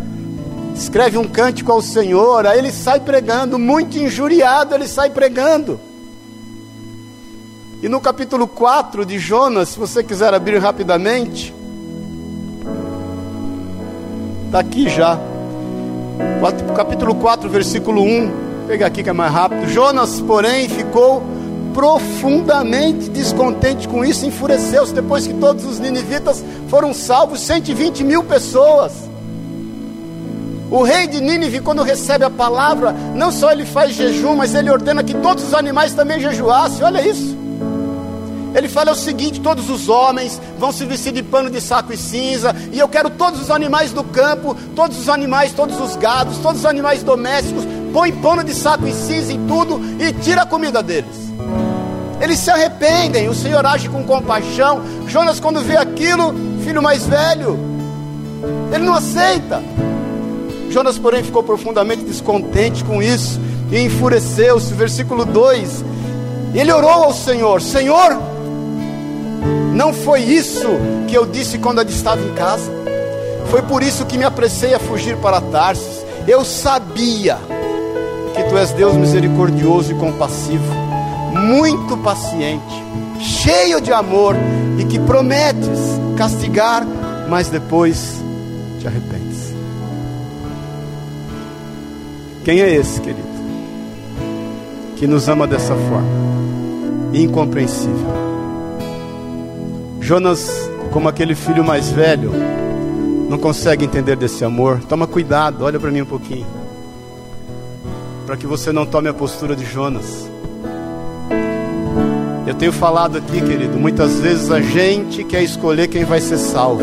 escreve um cântico ao Senhor, aí ele sai pregando, muito injuriado, ele sai pregando. E no capítulo 4 de Jonas, se você quiser abrir rapidamente, Está aqui já. Capítulo 4, versículo 1. Vou pegar aqui que é mais rápido. Jonas, porém, ficou profundamente descontente com isso, enfureceu-se depois que todos os ninivitas foram salvos 120 mil pessoas. O rei de Nínive, quando recebe a palavra, não só ele faz jejum, mas ele ordena que todos os animais também jejuassem. Olha isso. Ele fala o seguinte: todos os homens vão se vestir de pano de saco e cinza, e eu quero todos os animais do campo, todos os animais, todos os gados, todos os animais domésticos, põe pano de saco e cinza em tudo e tira a comida deles. Eles se arrependem, o Senhor age com compaixão. Jonas, quando vê aquilo, filho mais velho, ele não aceita. Jonas, porém, ficou profundamente descontente com isso e enfureceu-se. Versículo 2: ele orou ao Senhor: Senhor, não foi isso que eu disse quando eu estava em casa. Foi por isso que me apressei a fugir para Tarsis. Eu sabia tu és Deus misericordioso e compassivo, muito paciente, cheio de amor e que prometes castigar, mas depois te arrependes. Quem é esse, querido? Que nos ama dessa forma, incompreensível. Jonas, como aquele filho mais velho, não consegue entender desse amor. Toma cuidado, olha para mim um pouquinho, para que você não tome a postura de Jonas. Eu tenho falado aqui, querido, muitas vezes a gente quer escolher quem vai ser salvo.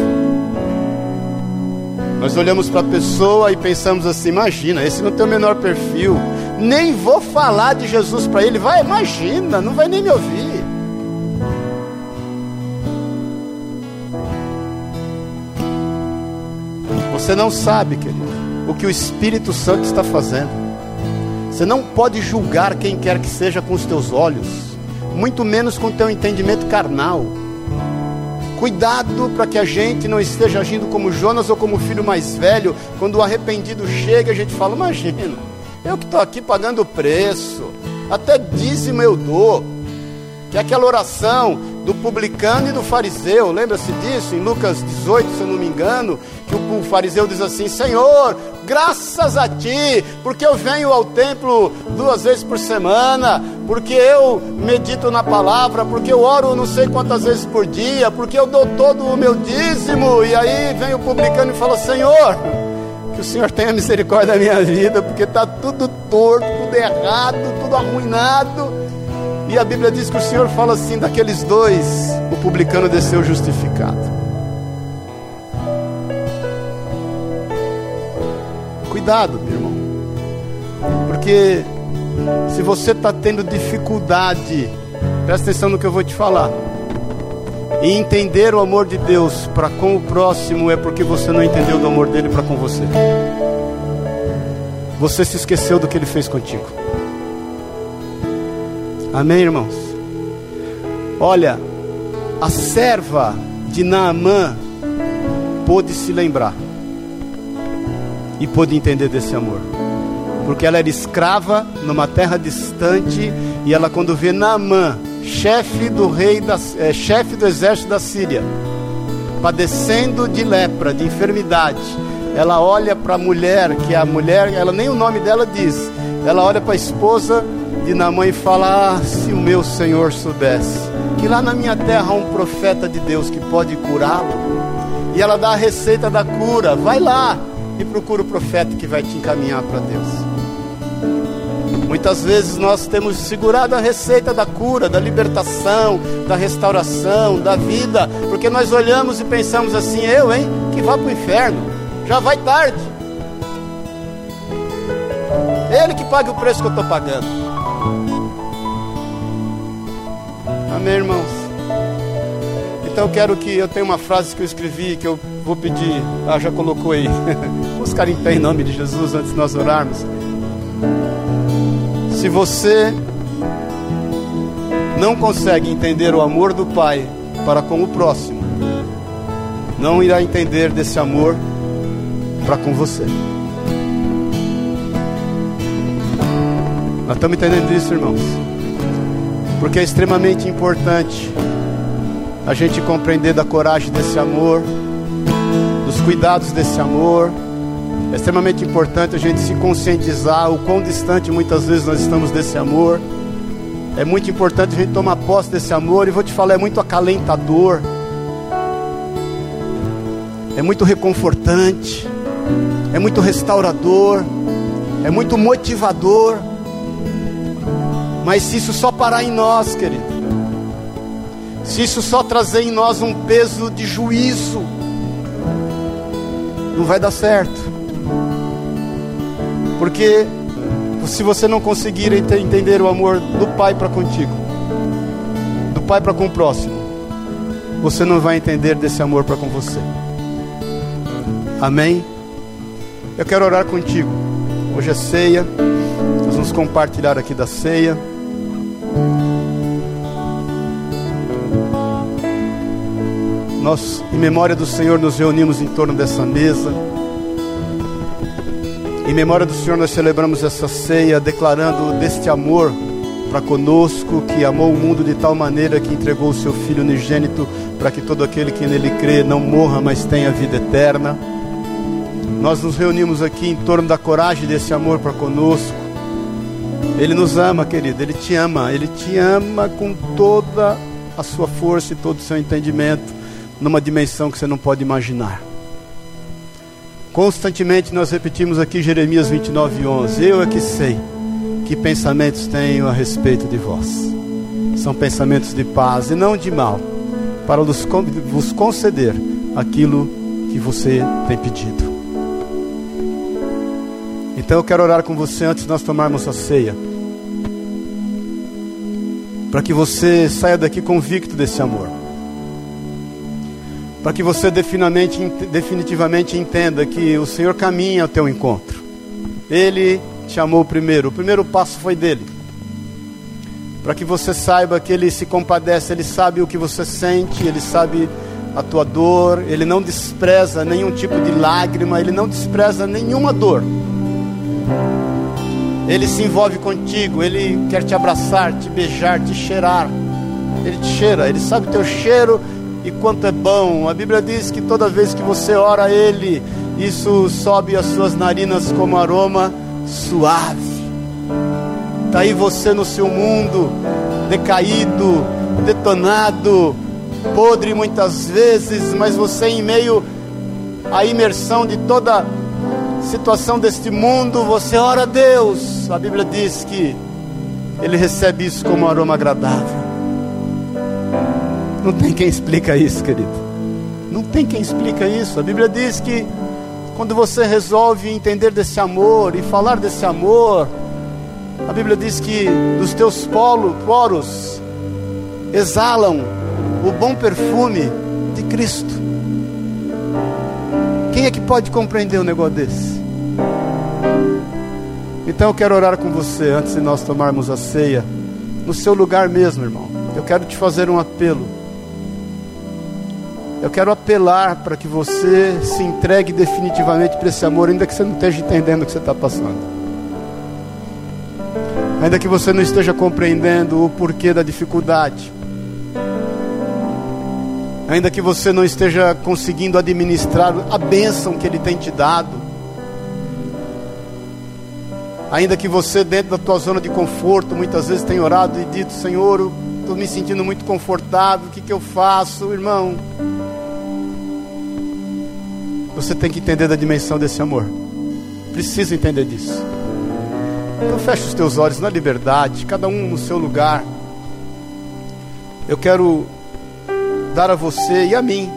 Nós olhamos para a pessoa e pensamos assim: imagina, esse não tem o menor perfil, nem vou falar de Jesus para ele. Vai, imagina, não vai nem me ouvir. Você não sabe, querido, o que o Espírito Santo está fazendo. Você não pode julgar quem quer que seja com os teus olhos muito menos com teu entendimento carnal. Cuidado para que a gente não esteja agindo como Jonas ou como o filho mais velho, quando o arrependido chega, a gente fala: Imagina, eu que estou aqui pagando o preço, até dízimo eu dou. Que é aquela oração do publicano e do fariseu, lembra-se disso em Lucas 18, se eu não me engano, que o fariseu diz assim: Senhor, graças a ti, porque eu venho ao templo duas vezes por semana, porque eu medito na palavra, porque eu oro não sei quantas vezes por dia, porque eu dou todo o meu dízimo. E aí vem o publicano e fala: Senhor, que o Senhor tenha misericórdia da minha vida, porque está tudo torto, tudo errado, tudo arruinado. E a Bíblia diz que o Senhor fala assim: daqueles dois, o publicano desceu justificado. Cuidado, meu irmão, porque se você está tendo dificuldade, presta atenção no que eu vou te falar. E entender o amor de Deus para com o próximo é porque você não entendeu do amor dele para com você. Você se esqueceu do que ele fez contigo. Amém, irmãos? Olha, a serva de Naamã pôde se lembrar e pôde entender desse amor, porque ela era escrava numa terra distante e ela, quando vê Naamã, chefe do rei, da, é, chefe do exército da Síria, padecendo de lepra, de enfermidade, ela olha para a mulher, que é a mulher, ela nem o nome dela diz, ela olha para a esposa de Namã e fala: ah, se o meu Senhor soubesse que lá na minha terra há um profeta de Deus que pode curá-lo, e ela dá a receita da cura, vai lá e procura o profeta que vai te encaminhar para Deus. Muitas vezes nós temos segurado a receita da cura, da libertação, da restauração, da vida, porque nós olhamos e pensamos assim: eu, hein, que vá para o inferno, já vai tarde. Ele que paga o preço que eu estou pagando. Amém, irmãos? Então eu quero que eu tenho uma frase que eu escrevi que eu vou pedir. Ah, já colocou aí. Vamos ficar em pé em nome de Jesus antes de nós orarmos. Se você não consegue entender o amor do Pai para com o próximo, não irá entender desse amor para com você. Nós estamos entendendo isso, irmãos porque é extremamente importante a gente compreender da coragem desse amor, dos cuidados desse amor. É extremamente importante a gente se conscientizar o quão distante muitas vezes nós estamos desse amor. É muito importante a gente tomar posse desse amor e vou te falar, é muito acalentador. É muito reconfortante. É muito restaurador. É muito motivador. Mas se isso só parar em nós, querido, se isso só trazer em nós um peso de juízo, não vai dar certo. Porque se você não conseguir entender o amor do Pai para contigo, do Pai para com o próximo, você não vai entender desse amor para com você. Amém? Eu quero orar contigo. Hoje é ceia. Nós vamos compartilhar aqui da ceia. Nós, em memória do Senhor, nos reunimos em torno dessa mesa. Em memória do Senhor, nós celebramos essa ceia, declarando deste amor para conosco, que amou o mundo de tal maneira que entregou o seu Filho unigênito, para que todo aquele que nele crê não morra, mas tenha vida eterna. nós nos reunimos aqui em torno da coragem desse amor para conosco. Ele nos ama, querido, Ele te ama, Ele te ama com toda a sua força e todo o seu entendimento, numa dimensão que você não pode imaginar. Constantemente nós repetimos aqui Jeremias 29, 11: Eu é que sei que pensamentos tenho a respeito de vós. São pensamentos de paz e não de mal, para vos conceder aquilo que você tem pedido. Então eu quero orar com você antes de nós tomarmos a ceia. Para que você saia daqui convicto desse amor. Para que você definitivamente entenda que o Senhor caminha ao teu encontro. Ele te amou primeiro. O primeiro passo foi dele. Para que você saiba que ele se compadece, ele sabe o que você sente, ele sabe a tua dor, ele não despreza nenhum tipo de lágrima, ele não despreza nenhuma dor. Ele se envolve contigo, ele quer te abraçar, te beijar, te cheirar. Ele te cheira, ele sabe o teu cheiro e quanto é bom. A Bíblia diz que toda vez que você ora a ele, isso sobe as suas narinas como aroma suave. Está aí você no seu mundo, decaído, detonado, podre muitas vezes, mas você em meio à imersão de toda situação deste mundo, você ora a Deus. A Bíblia diz que Ele recebe isso como um aroma agradável. Não tem quem explica isso, querido. Não tem quem explica isso. A Bíblia diz que quando você resolve entender desse amor e falar desse amor, a Bíblia diz que dos teus polo, poros exalam o bom perfume de Cristo. Quem é que pode compreender um negócio desse? Então eu quero orar com você antes de nós tomarmos a ceia, no seu lugar mesmo, irmão. Eu quero te fazer um apelo. Eu quero apelar para que você se entregue definitivamente para esse amor, ainda que você não esteja entendendo o que você está passando. Ainda que você não esteja compreendendo o porquê da dificuldade. Ainda que você não esteja conseguindo administrar a bênção que Ele tem te dado Ainda que você, dentro da tua zona de conforto, muitas vezes tenha orado e dito: Senhor, estou me sentindo muito confortável, o que, que eu faço, irmão? Você tem que entender da dimensão desse amor. Precisa entender disso. Então feche os teus olhos na liberdade, cada um no seu lugar. Eu quero dar a você e a mim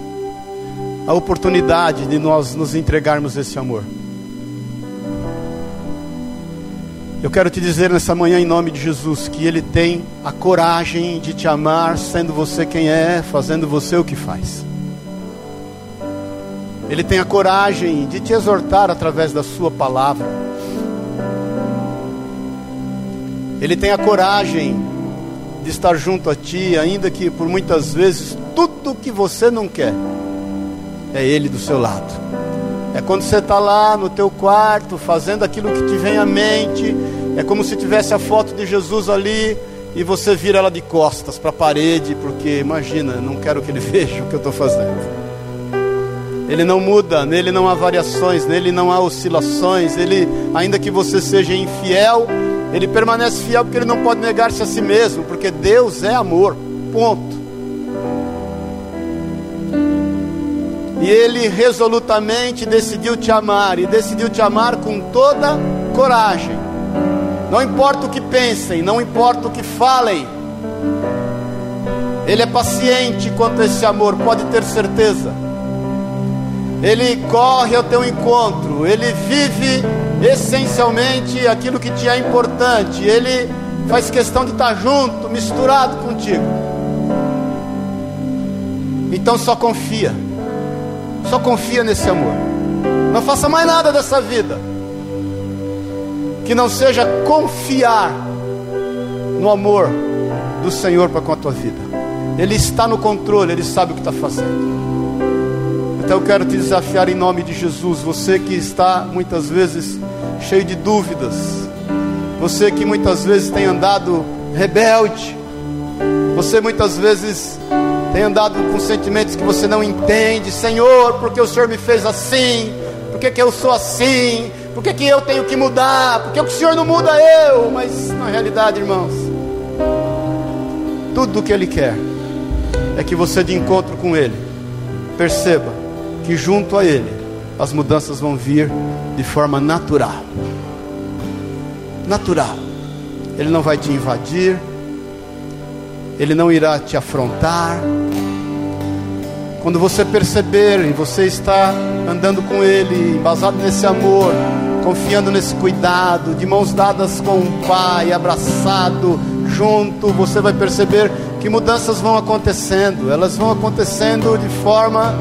a oportunidade de nós nos entregarmos esse amor. Eu quero te dizer nessa manhã, em nome de Jesus, que Ele tem a coragem de te amar, sendo você quem é, fazendo você o que faz. Ele tem a coragem de te exortar através da Sua palavra. Ele tem a coragem de estar junto a ti, ainda que por muitas vezes tudo que você não quer é Ele do seu lado. É quando você está lá no teu quarto, fazendo aquilo que te vem à mente. É como se tivesse a foto de Jesus ali e você vira ela de costas para a parede, porque imagina, não quero que ele veja o que eu estou fazendo. Ele não muda, nele não há variações, nele não há oscilações. Ele, ainda que você seja infiel, ele permanece fiel porque ele não pode negar-se a si mesmo, porque Deus é amor. Ponto. E ele resolutamente decidiu te amar, e decidiu te amar com toda coragem. Não importa o que pensem, não importa o que falem, Ele é paciente quanto a esse amor, pode ter certeza. Ele corre ao teu encontro, ele vive essencialmente aquilo que te é importante, ele faz questão de estar junto, misturado contigo. Então só confia. Só confia nesse amor. Não faça mais nada dessa vida que não seja confiar no amor do Senhor para com a tua vida. Ele está no controle, ele sabe o que está fazendo. Então eu quero te desafiar em nome de Jesus, você que está muitas vezes cheio de dúvidas, você que muitas vezes tem andado rebelde, você muitas vezes tem andado com sentimentos que você não entende, Senhor, porque o Senhor me fez assim, Por que, eu sou assim? Por que, eu tenho que mudar? Por que o Senhor não muda eu? Mas na realidade, irmãos, tudo o que Ele quer é que você de encontro com Ele perceba que junto a Ele as mudanças vão vir de forma natural. Natural. Ele não vai te invadir, Ele não irá te afrontar. Quando você perceber e você está andando com Ele, embasado nesse amor, confiando nesse cuidado, de mãos dadas com o Pai, abraçado, junto, você vai perceber que mudanças vão acontecendo, elas vão acontecendo de forma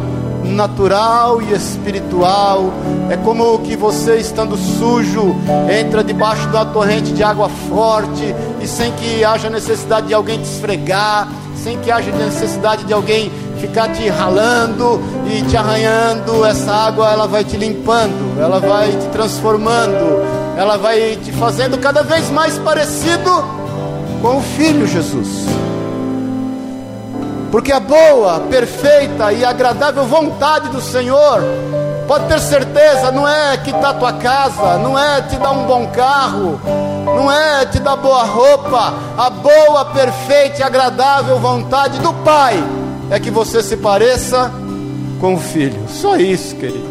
natural e espiritual. É como que você estando sujo entra debaixo da torrente de água forte e sem que haja necessidade de alguém te esfregar, sem que haja necessidade de alguém ficar te ralando e te arranhando, essa água ela vai te limpando, ela vai te transformando, ela vai te fazendo cada vez mais parecido com o Filho Jesus. Porque a boa, perfeita e agradável vontade do Senhor, pode ter certeza, não é quitar tua casa, não é te dar um bom carro, não é te dar boa roupa, a boa, perfeita e agradável vontade do Pai é que você se pareça com o filho. Só isso, querido.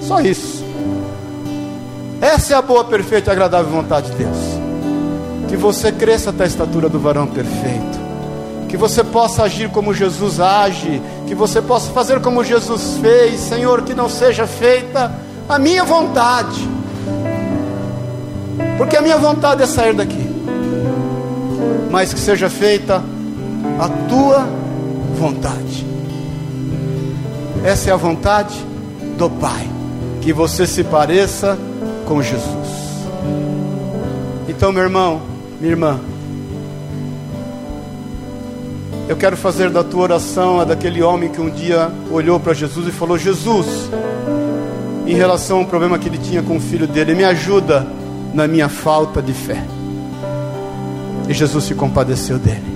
Só isso. Essa é a boa, perfeita e agradável vontade de Deus. Que você cresça até a estatura do varão perfeito. Que você possa agir como Jesus age. Que você possa fazer como Jesus fez. Senhor, que não seja feita a minha vontade. Porque a minha vontade é sair daqui. Mas que seja feita a tua vontade vontade. Essa é a vontade do Pai, que você se pareça com Jesus. Então, meu irmão, minha irmã, eu quero fazer da tua oração a daquele homem que um dia olhou para Jesus e falou: Jesus, em relação ao problema que ele tinha com o filho dele, me ajuda na minha falta de fé. E Jesus se compadeceu dele.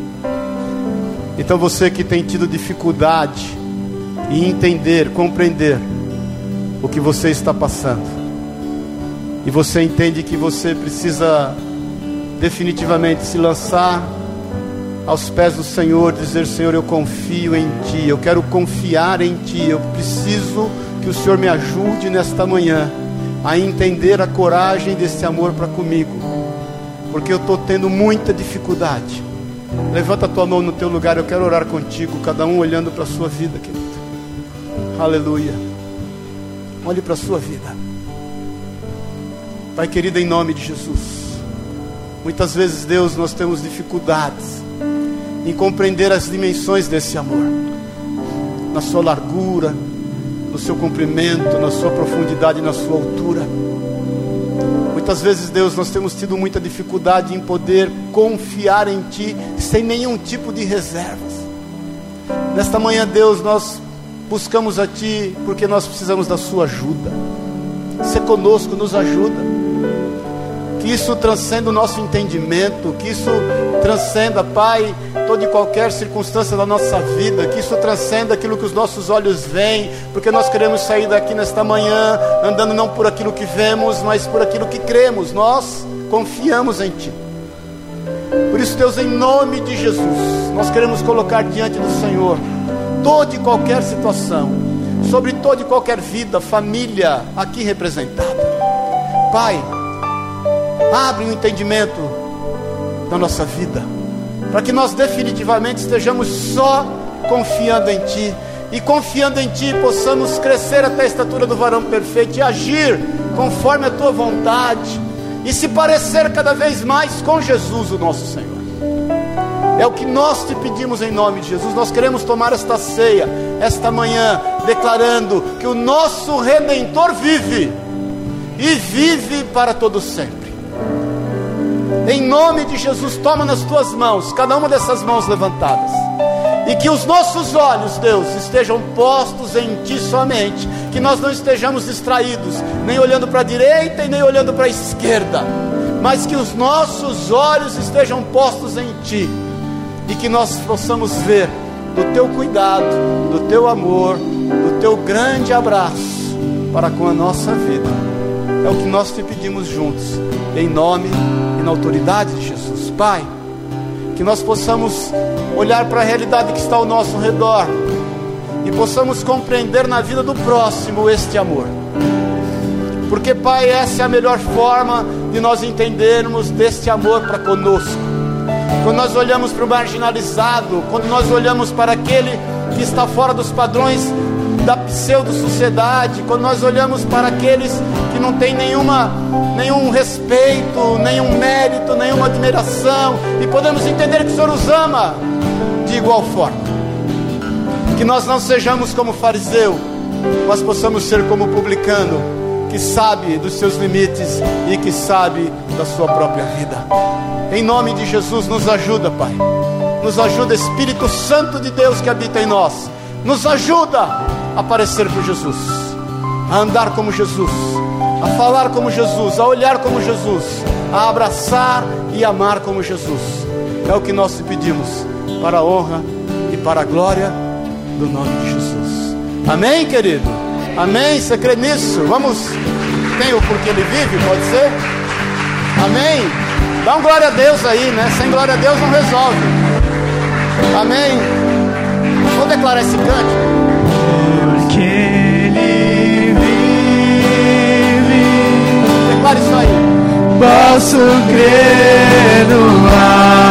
Então você que tem tido dificuldade em entender, compreender o que você está passando, e você entende que você precisa definitivamente se lançar aos pés do Senhor, dizer: Senhor, eu confio em Ti, eu quero confiar em Ti, eu preciso que o Senhor me ajude nesta manhã a entender a coragem desse amor para comigo, porque eu estou tendo muita dificuldade Levanta a tua mão no teu lugar, eu quero orar contigo, cada um olhando para a sua vida, querido. Aleluia. Olhe para a sua vida. Pai querido, em nome de Jesus. Muitas vezes, Deus, nós temos dificuldades em compreender as dimensões desse amor, na sua largura, no seu comprimento, na sua profundidade, na sua altura. Muitas vezes, Deus, nós temos tido muita dificuldade em poder confiar em Ti sem nenhum tipo de reservas. Nesta manhã, Deus, nós buscamos a Ti porque nós precisamos da Sua ajuda. Ser conosco nos ajuda. Que isso transcenda o nosso entendimento, que isso transcenda, Pai, toda e qualquer circunstância da nossa vida, que isso transcenda aquilo que os nossos olhos veem, porque nós queremos sair daqui nesta manhã andando não por aquilo que vemos, mas por aquilo que cremos. Nós confiamos em Ti. Por isso, Deus, em nome de Jesus, nós queremos colocar diante do Senhor toda e qualquer situação, sobre toda e qualquer vida, família aqui representada. Pai, abre o entendimento da nossa vida para que nós definitivamente estejamos só confiando em Ti e confiando em Ti possamos crescer até a estatura do varão perfeito e agir conforme a Tua vontade e se parecer cada vez mais com Jesus, o nosso Senhor. É o que nós te pedimos em nome de Jesus. Nós queremos tomar esta ceia, esta manhã, declarando que o nosso Redentor vive e vive para todo sempre. Em nome de Jesus, toma nas tuas mãos, cada uma dessas mãos levantadas. E que os nossos olhos, Deus, estejam postos em Ti somente. Que nós não estejamos distraídos, nem olhando para a direita e nem olhando para a esquerda. Mas que os nossos olhos estejam postos em Ti. E que nós possamos ver do Teu cuidado, do Teu amor, do Teu grande abraço para com a nossa vida. É o que nós te pedimos juntos, em nome e na autoridade de Jesus. Pai, que nós possamos olhar para a realidade que está ao nosso redor e possamos compreender na vida do próximo este amor. Porque, Pai, essa é a melhor forma de nós entendermos deste amor para conosco. Quando nós olhamos para o marginalizado, quando nós olhamos para aquele que está fora dos padrões da pseudo-sociedade, quando nós olhamos para aqueles que não têm nenhuma, nenhum respeito, nenhum mérito, nenhuma admiração, e podemos entender que o Senhor os ama de igual forma. Que nós não sejamos como fariseu, mas possamos ser como publicano, que sabe dos seus limites e que sabe da sua própria vida. Em nome de Jesus, nos ajuda, Pai. Nos ajuda, Espírito Santo de Deus que habita em nós. Nos ajuda a parecer com Jesus, a andar como Jesus, a falar como Jesus, a olhar como Jesus, a abraçar e amar como Jesus. É o que nós te pedimos, para a honra e para a glória do nome de Jesus. Amém, querido? Amém? Você crê nisso? Vamos. Tem o porquê ele vive? Pode ser? Amém? Dá um glória a Deus aí, né? Sem glória a Deus não resolve. Amém? Vou declarar esse cântico. Declare isso aí. Posso crer no amanhã.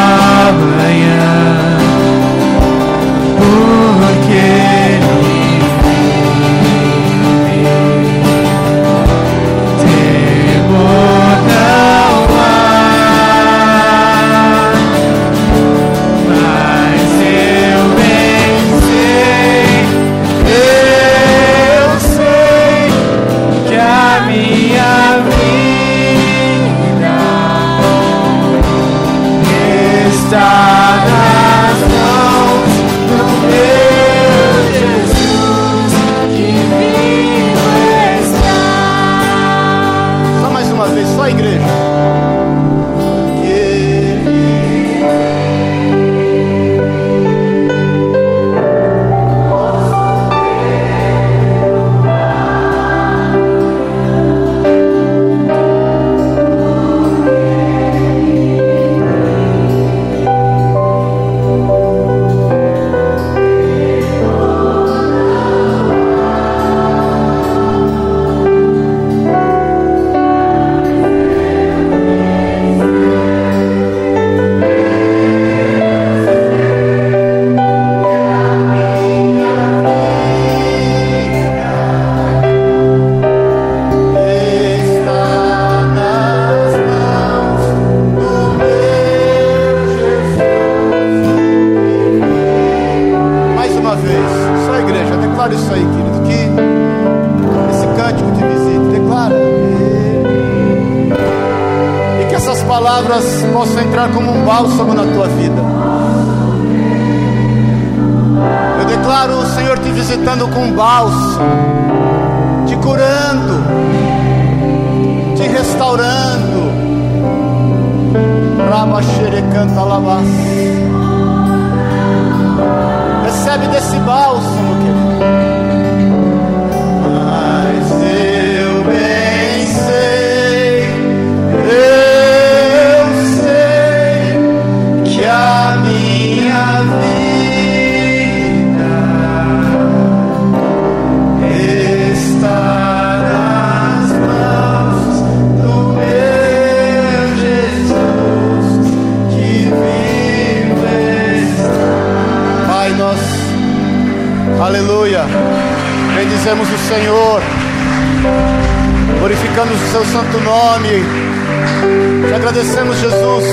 Agradecemos, Jesus,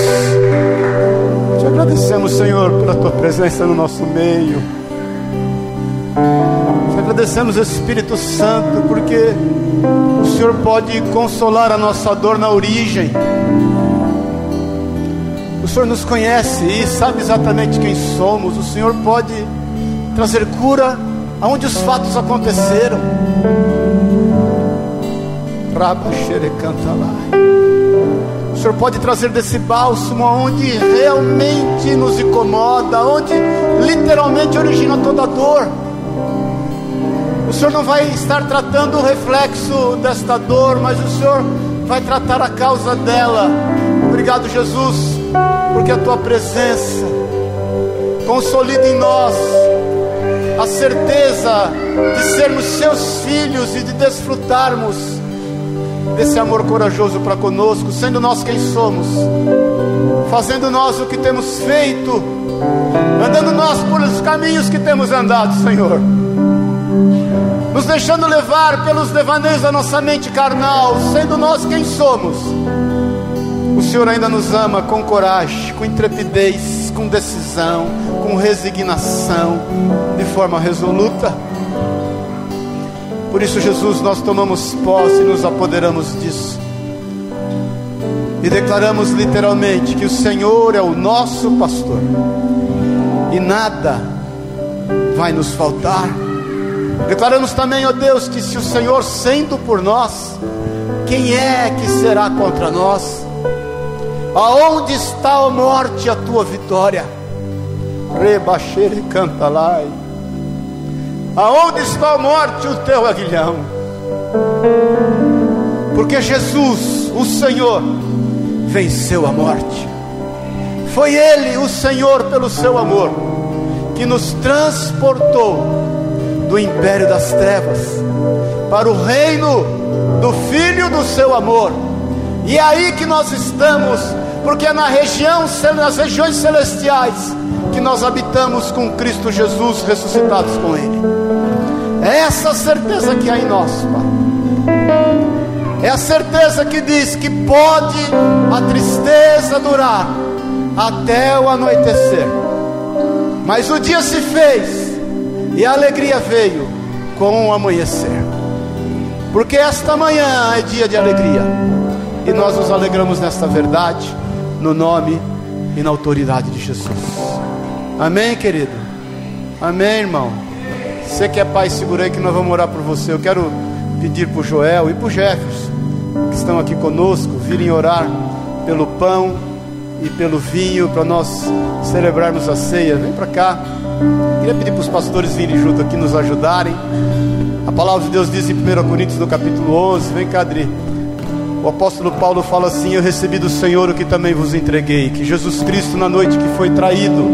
te agradecemos, Senhor, pela tua presença no nosso meio. Te agradecemos, Espírito Santo, porque o Senhor pode consolar a nossa dor na origem. O Senhor nos conhece e sabe exatamente quem somos. O Senhor pode trazer cura aonde os fatos aconteceram. O Senhor pode trazer desse bálsamo aonde realmente nos incomoda, onde literalmente origina toda dor. O Senhor não vai estar tratando o reflexo desta dor, mas o Senhor vai tratar a causa dela. Obrigado, Jesus, porque a tua presença consolida em nós a certeza de sermos seus filhos e de desfrutarmos desse amor corajoso para conosco, sendo nós quem somos, fazendo nós o que temos feito, andando nós por os caminhos que temos andado, Senhor, nos deixando levar pelos devaneios da nossa mente carnal, sendo nós quem somos. O Senhor ainda nos ama com coragem, com intrepidez, com decisão, com resignação, de forma resoluta. Por isso, Jesus, nós tomamos posse e nos apoderamos disso. E declaramos literalmente que o Senhor é o nosso pastor. E nada vai nos faltar. Declaramos também, ó Deus, que se o Senhor sendo por nós, quem é que será contra nós? Aonde está a morte a tua vitória? Rebaixere canta lá. Aonde está a morte o teu aguilhão? Porque Jesus, o Senhor, venceu a morte. Foi Ele, o Senhor, pelo seu amor, que nos transportou do império das trevas para o reino do Filho do seu amor. E é aí que nós estamos, porque é na região, nas regiões celestiais que nós habitamos com Cristo Jesus, ressuscitados com Ele. É essa certeza que há em nós, Pai. É a certeza que diz que pode a tristeza durar até o anoitecer. Mas o dia se fez e a alegria veio com o amanhecer. Porque esta manhã é dia de alegria. E nós nos alegramos nesta verdade, no nome e na autoridade de Jesus. Amém, querido? Amém, irmão? Você que é pai, segura aí que nós vamos orar por você. Eu quero pedir para o Joel e para o Jefferson, que estão aqui conosco, virem orar pelo pão e pelo vinho para nós celebrarmos a ceia. Vem para cá. Queria pedir para os pastores virem junto aqui nos ajudarem. A palavra de Deus diz em 1 Coríntios no capítulo 11, vem cá, Adri. O apóstolo Paulo fala assim: Eu recebi do Senhor o que também vos entreguei, que Jesus Cristo, na noite que foi traído,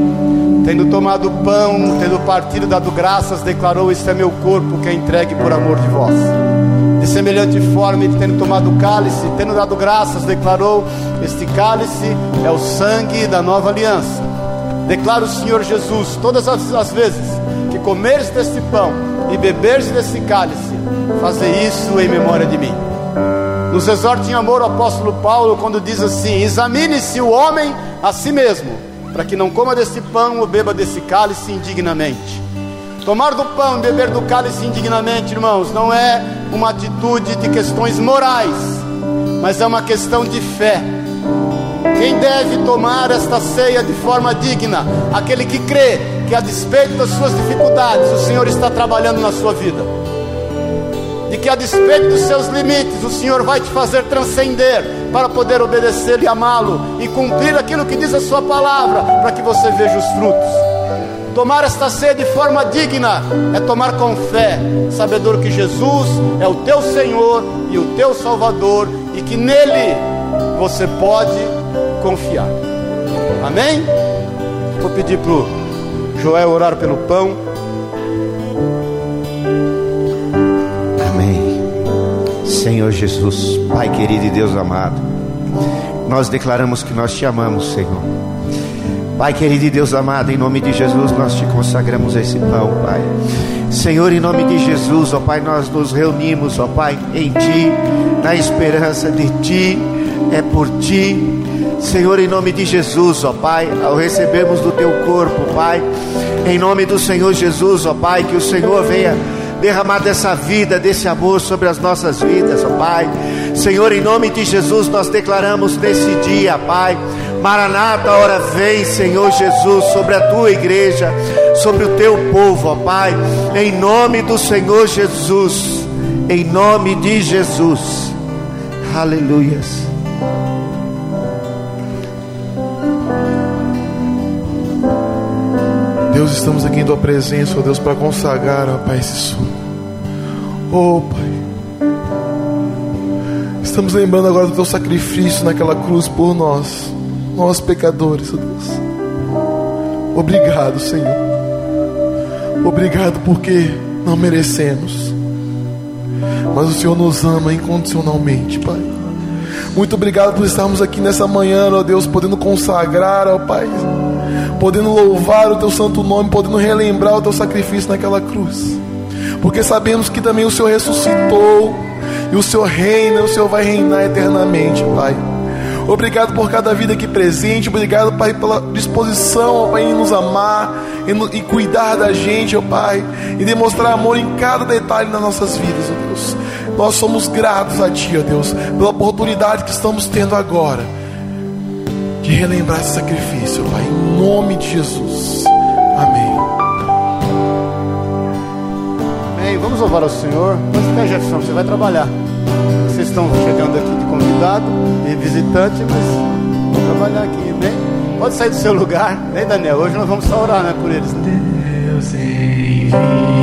tendo tomado pão, tendo partido, dado graças, declarou: Este é meu corpo que é entregue por amor de vós. De semelhante forma, ele tendo tomado o cálice, tendo dado graças, declarou: Este cálice é o sangue da nova aliança. Declara o Senhor Jesus, todas as, as vezes que comeres deste pão e beberes desse cálice, fazer isso em memória de mim. Nos exorta em amor o apóstolo Paulo quando diz assim: examine-se o homem a si mesmo, para que não coma desse pão ou beba desse cálice indignamente. Tomar do pão e beber do cálice indignamente, irmãos, não é uma atitude de questões morais, mas é uma questão de fé. Quem deve tomar esta ceia de forma digna? Aquele que crê que, a despeito das suas dificuldades, o Senhor está trabalhando na sua vida de que a despeito dos seus limites, o Senhor vai te fazer transcender para poder obedecer e amá-lo e cumprir aquilo que diz a sua palavra, para que você veja os frutos. Tomar esta ceia de forma digna é tomar com fé, sabedor que Jesus é o teu Senhor e o teu Salvador e que nele você pode confiar. Amém? Vou pedir para o Joel orar pelo pão. Senhor Jesus, Pai querido e Deus amado, nós declaramos que nós te amamos, Senhor. Pai querido e Deus amado, em nome de Jesus nós te consagramos esse pão, Pai. Senhor, em nome de Jesus, ó Pai, nós nos reunimos, ó Pai, em Ti, na esperança de Ti, é por Ti. Senhor, em nome de Jesus, ó Pai, ao recebermos do Teu corpo, Pai, em nome do Senhor Jesus, ó Pai, que o Senhor venha derramar dessa vida, desse amor sobre as nossas vidas, ó Pai. Senhor, em nome de Jesus, nós declaramos nesse dia, Pai. Maranata, hora vem, Senhor Jesus, sobre a tua igreja, sobre o teu povo, ó Pai, em nome do Senhor Jesus, em nome de Jesus, aleluias. Deus, estamos aqui em tua presença, ó Deus, para consagrar, ó Pai, esse som. Oh, Pai. Estamos lembrando agora do teu sacrifício naquela cruz por nós, nós pecadores, oh Deus. Obrigado, Senhor. Obrigado porque não merecemos. Mas o Senhor nos ama incondicionalmente, Pai. Muito obrigado por estarmos aqui nessa manhã, ó Deus, podendo consagrar, ó Pai, podendo louvar o Teu santo nome, podendo relembrar o Teu sacrifício naquela cruz, porque sabemos que também o Senhor ressuscitou e o Senhor reina, o Senhor vai reinar eternamente, Pai. Obrigado por cada vida aqui presente. Obrigado, Pai, pela disposição, ó Pai, em nos amar, em cuidar da gente, ó Pai, e demonstrar amor em cada detalhe das nossas vidas, ó Deus. Nós somos gratos a Ti, ó Deus, pela oportunidade que estamos tendo agora de relembrar esse sacrifício, Pai, em nome de Jesus. Amém. Amém. Vamos louvar ao Senhor. Mas ficar, Jefferson, você vai trabalhar. Vocês estão chegando aqui de convidado e visitante, mas vão trabalhar aqui, bem? Pode sair do seu lugar, né, Daniel? Hoje nós vamos só orar né, por eles. Né? Deus enviou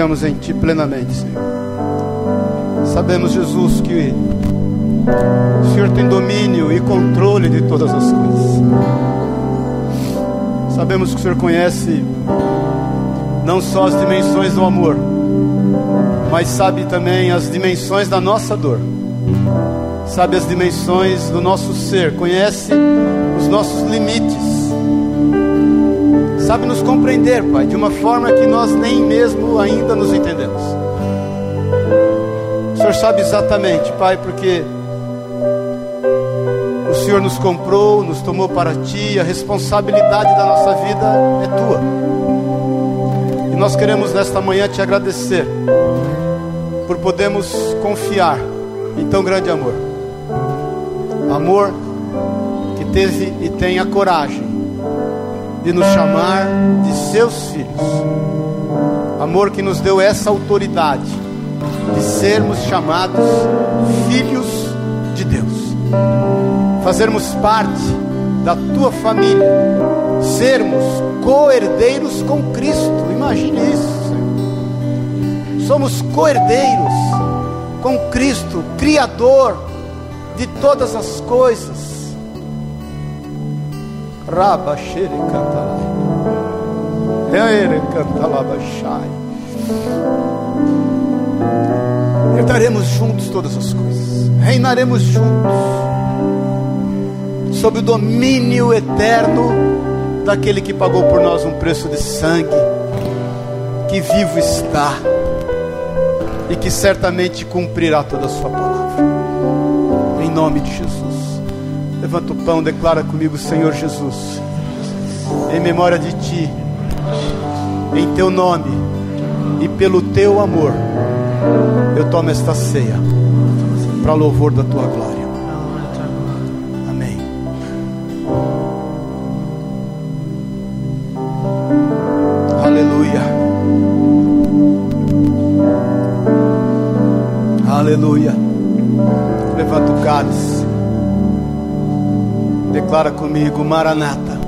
confiamos em Ti plenamente, Senhor. Sabemos, Jesus, que o Senhor tem domínio e controle de todas as coisas. Sabemos que o Senhor conhece não só as dimensões do amor, mas sabe também as dimensões da nossa dor, sabe as dimensões do nosso ser, conhece os nossos limites, sabe nos compreender, Pai, de uma forma que nós nem mesmo ainda nos entendemos. O Senhor sabe exatamente, Pai, porque o Senhor nos comprou, nos tomou para Ti, a responsabilidade da nossa vida é Tua. E nós queremos nesta manhã te agradecer por podermos confiar em tão grande amor. Amor que teve e tem a coragem de nos chamar de seus filhos. Amor que nos deu essa autoridade de sermos chamados filhos de Deus. Fazermos parte da tua família, sermos co-herdeiros com Cristo. Imagine isso somos coerdeiros com Cristo, Criador de todas as coisas. Cantalai. Herdaremos juntos todas as coisas, reinaremos juntos, sob o domínio eterno daquele que pagou por nós um preço de sangue, que vivo está e que certamente cumprirá toda a sua palavra. Em nome de Jesus. Levanta o pão, declara comigo, Senhor Jesus, em memória de Ti, em Teu nome e pelo Teu amor, eu tomo esta ceia para louvor da Tua glória. Declara comigo, Maranata.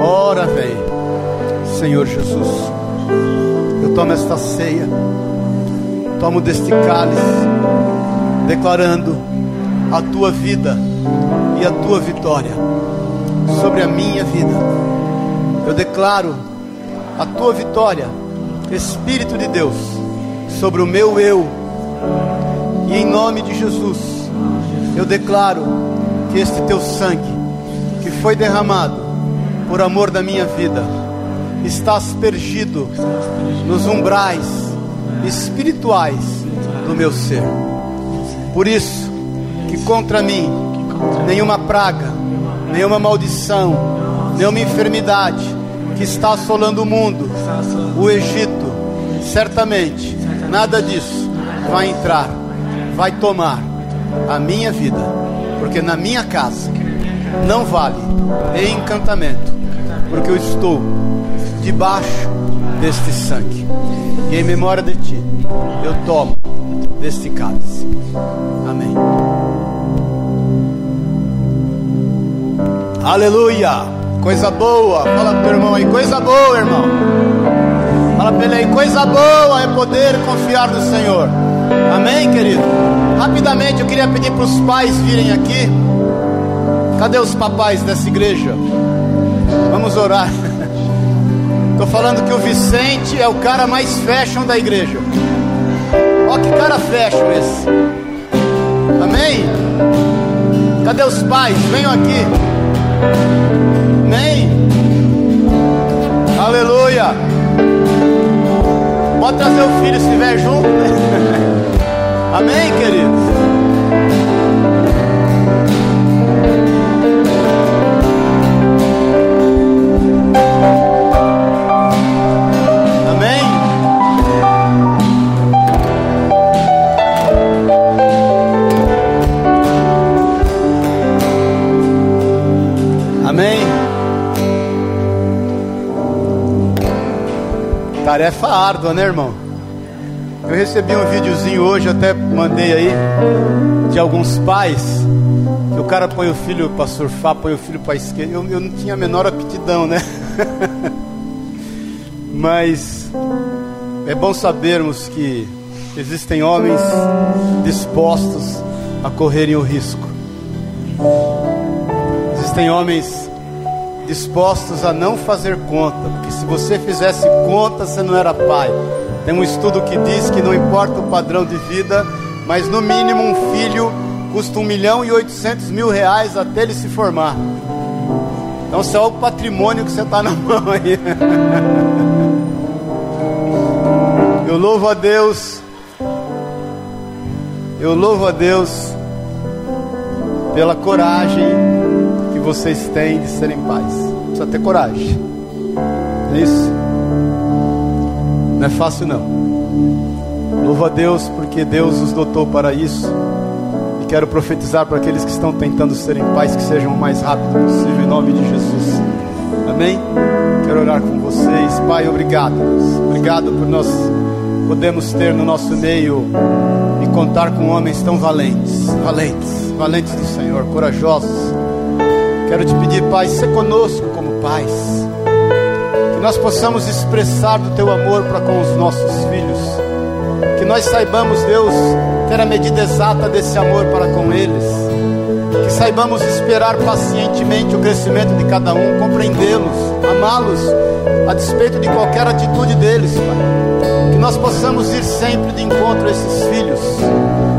Ora vem, Senhor Jesus. Eu tomo esta ceia. Tomo deste cálice, declarando a tua vida e a tua vitória sobre a minha vida. Eu declaro a tua vitória, Espírito de Deus, sobre o meu eu e em nome de Jesus, eu declaro que este teu sangue, que foi derramado por amor da minha vida, está aspergido nos umbrais espirituais do meu ser. Por isso, que contra mim nenhuma praga, nenhuma maldição, nenhuma enfermidade que está assolando o mundo, o Egito, certamente, nada disso vai entrar vai tomar a minha vida, porque na minha casa não vale encantamento, porque eu estou debaixo deste sangue. E em memória de ti, eu tomo deste cálice. Amém. Aleluia! Coisa boa. Fala pro irmão aí, coisa boa, irmão. Fala para ele aí, coisa boa é poder confiar no Senhor. Amém, querido? Rapidamente eu queria pedir para os pais virem aqui. Cadê os papais dessa igreja? Vamos orar. Estou falando que o Vicente é o cara mais fashion da igreja. Olha que cara fashion esse. Amém? Cadê os pais? Venham aqui. Amém? Aleluia. Pode trazer o filho se estiver junto. Amém, queridos? Tarefa árdua, né, irmão? Eu recebi um videozinho hoje, até mandei aí, de alguns pais, que o cara põe o filho para surfar, põe o filho para esquerda. Eu, eu não tinha a menor aptidão, né? Mas é bom sabermos que existem homens dispostos a correrem o risco. Existem homens dispostos a não fazer conta, porque se você fizesse conta, você não era pai Tem um estudo que diz que não importa o padrão de vida, mas no mínimo um filho custa um milhão e oitocentos mil reais até ele se formar. Então, só o patrimônio que você está na mão aí. Eu louvo a Deus. Eu louvo a Deus pela coragem que vocês têm de serem pais. Precisa ter coragem. É isso? Não é fácil não. Louvo a Deus porque Deus os dotou para isso. E quero profetizar para aqueles que estão tentando serem pais que sejam o mais rápido possível em nome de Jesus. Amém? Quero orar com vocês. Pai, obrigado. Obrigado por nós podemos ter no nosso meio e contar com homens tão valentes, valentes, valentes do Senhor, corajosos. Quero te pedir, Pai, ser conosco como pais, nós possamos expressar do teu amor para com os nossos filhos, que nós saibamos, Deus, ter a medida exata desse amor para com eles, que saibamos esperar pacientemente o crescimento de cada um, compreendê-los, amá-los, a despeito de qualquer atitude deles, Pai. Que nós possamos ir sempre de encontro a esses filhos,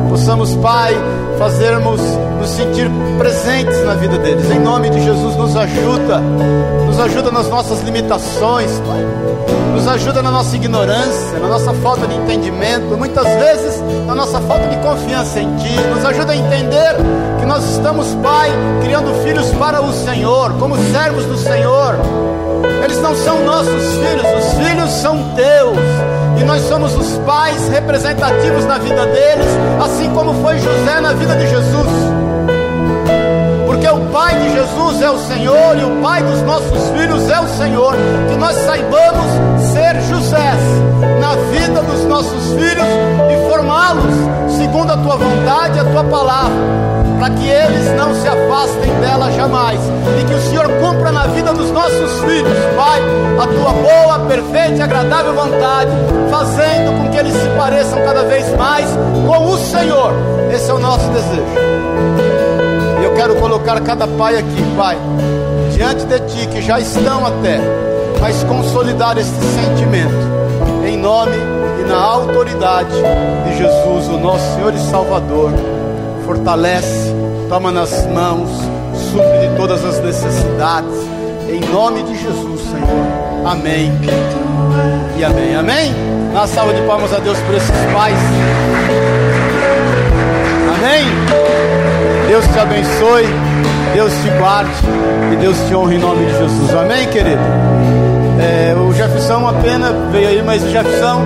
possamos, Pai, fazermos nos sentir presentes na vida deles. Em nome de Jesus, nos ajuda, nos ajuda nas nossas limitações, Pai, nos ajuda na nossa ignorância, na nossa falta de entendimento, muitas vezes na nossa falta de confiança em Ti, nos ajuda a entender que nós estamos, Pai, criando filhos para o Senhor, como servos do Senhor. Eles não são nossos filhos, os filhos são teus. E nós somos os pais representativos na vida deles, assim como foi José na vida de Jesus. Pai de Jesus é o Senhor e o pai dos nossos filhos é o Senhor. Que nós saibamos ser José na vida dos nossos filhos e formá-los segundo a tua vontade e a tua palavra para que eles não se afastem dela jamais, e que o Senhor cumpra na vida dos nossos filhos, Pai, a tua boa, perfeita e agradável vontade, fazendo com que eles se pareçam cada vez mais com o Senhor. Esse é o nosso desejo. Quero colocar cada pai aqui, Pai, diante de Ti, que já estão até, mas consolidar esse sentimento, em nome e na autoridade de Jesus, o nosso Senhor e Salvador fortalece, toma nas mãos, supre de todas as necessidades, em nome de Jesus, Senhor. Amém. E amém. Amém. Uma salva de palmas a Deus por esses pais. Amém. Deus te abençoe, Deus te guarde e Deus te honre em nome de Jesus. Amém, querido. É, o Jefferson, uma pena, veio aí, mas o Jefferson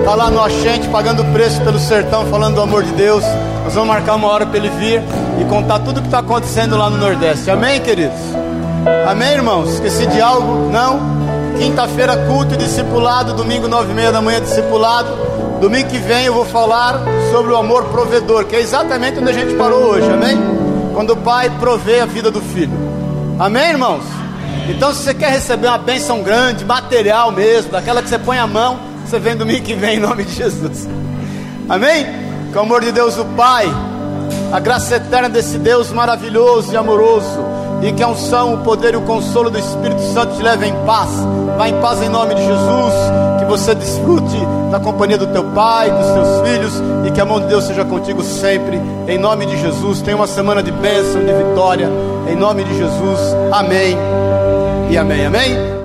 está lá no Achente, pagando preço pelo sertão, falando do amor de Deus. Nós vamos marcar uma hora para ele vir e contar tudo o que está acontecendo lá no Nordeste. Amém, queridos? Amém, irmãos? Esqueci de algo? Não? Quinta-feira, culto e discipulado. Domingo, nove e meia da manhã, discipulado. Domingo que vem eu vou falar sobre o amor provedor, que é exatamente onde a gente parou hoje. Amém? Quando o pai provê a vida do filho. Amém, irmãos? Então, se você quer receber uma bênção grande, material mesmo, daquela que você põe a mão, você vem domingo que vem em nome de Jesus. Amém? Que o amor de Deus, o Pai, a graça eterna desse Deus maravilhoso e amoroso, e que a unção, o poder e o consolo do Espírito Santo te levem em paz. Vá em paz em nome de Jesus. Que você desfrute da companhia do teu pai, dos teus filhos, e que a mão de Deus seja contigo sempre. Em nome de Jesus. Tenha uma semana de bênção, de vitória. Em nome de Jesus. Amém. E amém. Amém.